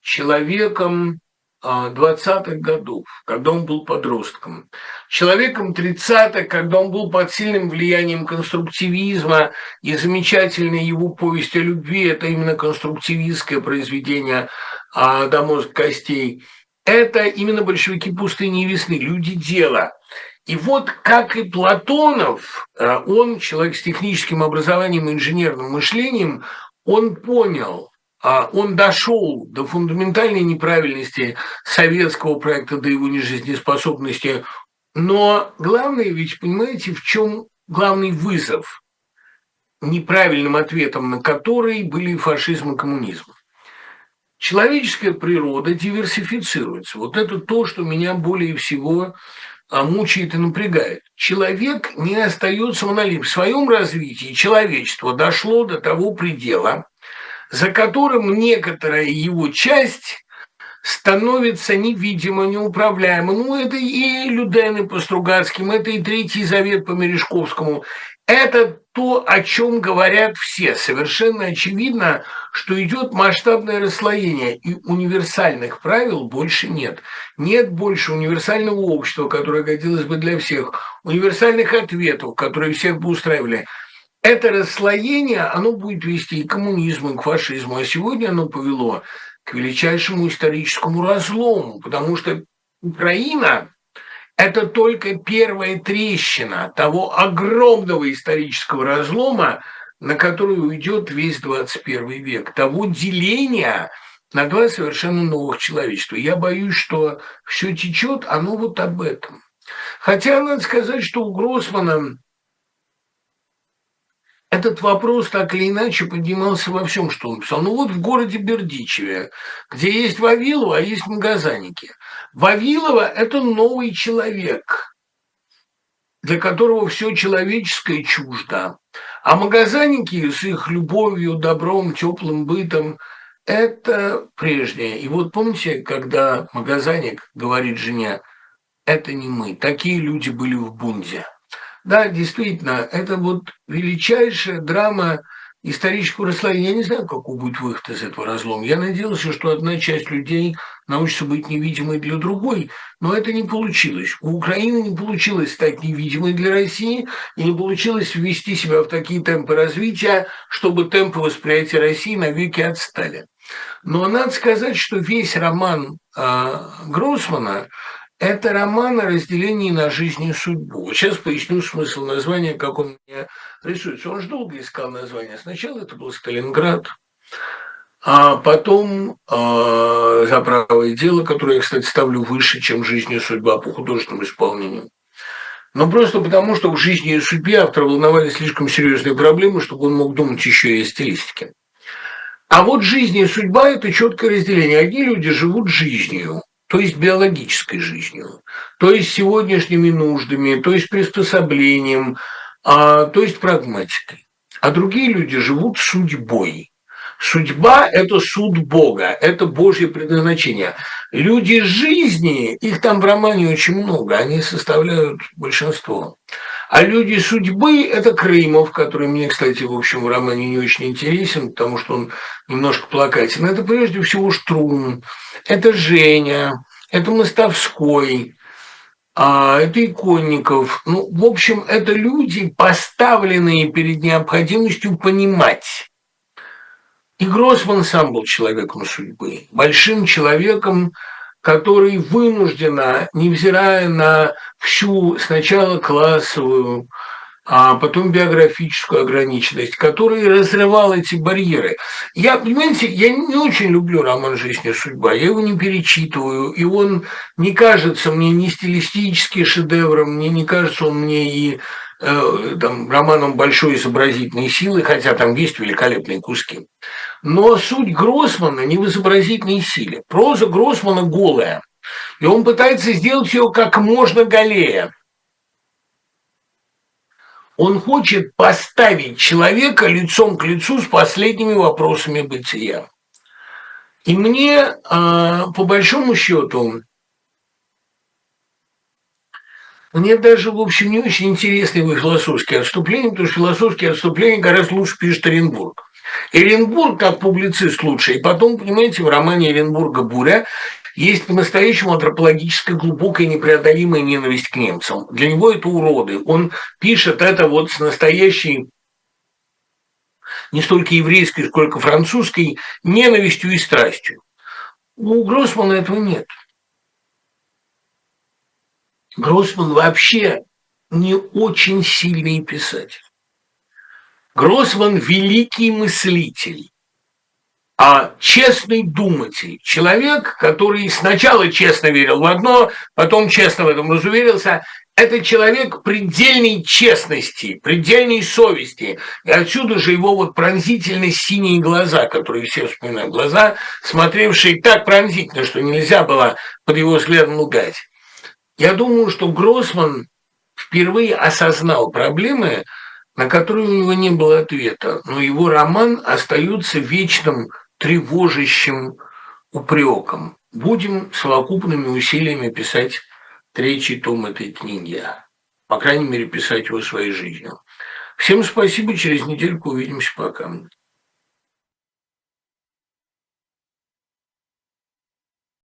человеком 20-х а, годов, когда он был подростком, человеком 30-х, когда он был под сильным влиянием конструктивизма, и замечательная его повесть о любви – это именно конструктивистское произведение а, до мозга костей, это именно большевики пустыни и весны, люди дела. И вот, как и Платонов, а, он, человек с техническим образованием и инженерным мышлением, он понял, а, он дошел до фундаментальной неправильности советского проекта, до его нежизнеспособности. Но главное ведь, понимаете, в чем главный вызов, неправильным ответом на который были фашизм и коммунизм. Человеческая природа диверсифицируется. Вот это то, что меня более всего а, мучает и напрягает. Человек не остается монолитом. В своем развитии человечество дошло до того предела, за которым некоторая его часть становится невидимо, неуправляемо. Ну, это и Людены по Стругацким, это и Третий Завет по Мережковскому. Это то, о чем говорят все. Совершенно очевидно, что идет масштабное расслоение, и универсальных правил больше нет. Нет больше универсального общества, которое годилось бы для всех, универсальных ответов, которые всех бы устраивали. Это расслоение, оно будет вести и к коммунизму, и к фашизму, а сегодня оно повело к величайшему историческому разлому, потому что Украина – это только первая трещина того огромного исторического разлома, на который уйдет весь 21 век, того деления на два совершенно новых человечества. Я боюсь, что все течет, оно вот об этом. Хотя надо сказать, что у Гроссмана этот вопрос так или иначе поднимался во всем, что он писал. Ну вот в городе Бердичеве, где есть Вавилова, а есть Магазаники. Вавилова – это новый человек, для которого все человеческое чуждо. А Магазаники с их любовью, добром, теплым бытом – это прежнее. И вот помните, когда Магазаник говорит жене, это не мы, такие люди были в Бунде – да, действительно, это вот величайшая драма исторического расслоения. Я не знаю, какой будет выход из этого разлома. Я надеялся, что одна часть людей научится быть невидимой для другой, но это не получилось. У Украины не получилось стать невидимой для России и не получилось ввести себя в такие темпы развития, чтобы темпы восприятия России навеки отстали. Но надо сказать, что весь роман э, Гроссмана это роман о разделении на жизнь и судьбу. Сейчас поясню смысл названия, как он мне рисуется. Он же долго искал название. Сначала это был Сталинград, а потом э, «За правое дело», которое я, кстати, ставлю выше, чем «Жизнь и судьба» по художественному исполнению. Но просто потому, что в жизни и судьбе автора волновали слишком серьезные проблемы, чтобы он мог думать еще и о стилистике. А вот жизнь и судьба – это четкое разделение. Одни люди живут жизнью, то есть биологической жизнью, то есть сегодняшними нуждами, то есть приспособлением, а, то есть прагматикой. А другие люди живут судьбой. Судьба – это суд Бога, это Божье предназначение. Люди жизни, их там в романе очень много, они составляют большинство. А люди судьбы – это Крымов, который мне, кстати, в общем, в романе не очень интересен, потому что он немножко плакатен. Это прежде всего Штрум, это Женя, это Мостовской, а, это Иконников. Ну, в общем, это люди, поставленные перед необходимостью понимать. И Гроссман сам был человеком судьбы, большим человеком, который вынужденно, невзирая на всю сначала классовую, а потом биографическую ограниченность, который разрывал эти барьеры. Я, понимаете, я не очень люблю роман «Жизнь и судьба», я его не перечитываю, и он не кажется мне ни стилистически шедевром, мне не кажется он мне и э, там, романом большой изобразительной силы, хотя там есть великолепные куски. Но суть Гроссмана не в изобразительной силе. Проза Гроссмана голая, и он пытается сделать ее как можно голее – он хочет поставить человека лицом к лицу с последними вопросами бытия. И мне, а, по большому счету, мне даже, в общем, не очень интересны его философские отступления, потому что философские отступления гораздо лучше пишет Оренбург. Оренбург как публицист лучше. И потом, понимаете, в романе Оренбурга «Буря» есть по-настоящему антропологическая глубокая непреодолимая ненависть к немцам. Для него это уроды. Он пишет это вот с настоящей не столько еврейской, сколько французской ненавистью и страстью. Ну, у Гроссмана этого нет. Гроссман вообще не очень сильный писатель. Гроссман – великий мыслитель, а честный думатель. Человек, который сначала честно верил в одно, потом честно в этом разуверился. Это человек предельной честности, предельной совести. И отсюда же его вот пронзительно синие глаза, которые все вспоминают. Глаза, смотревшие так пронзительно, что нельзя было под его взглядом лгать. Я думаю, что Гроссман впервые осознал проблемы, на которые у него не было ответа, но его роман остается вечным тревожащим упреком. Будем совокупными усилиями писать третий том этой книги. По крайней мере, писать его своей жизнью. Всем спасибо. Через недельку увидимся. Пока.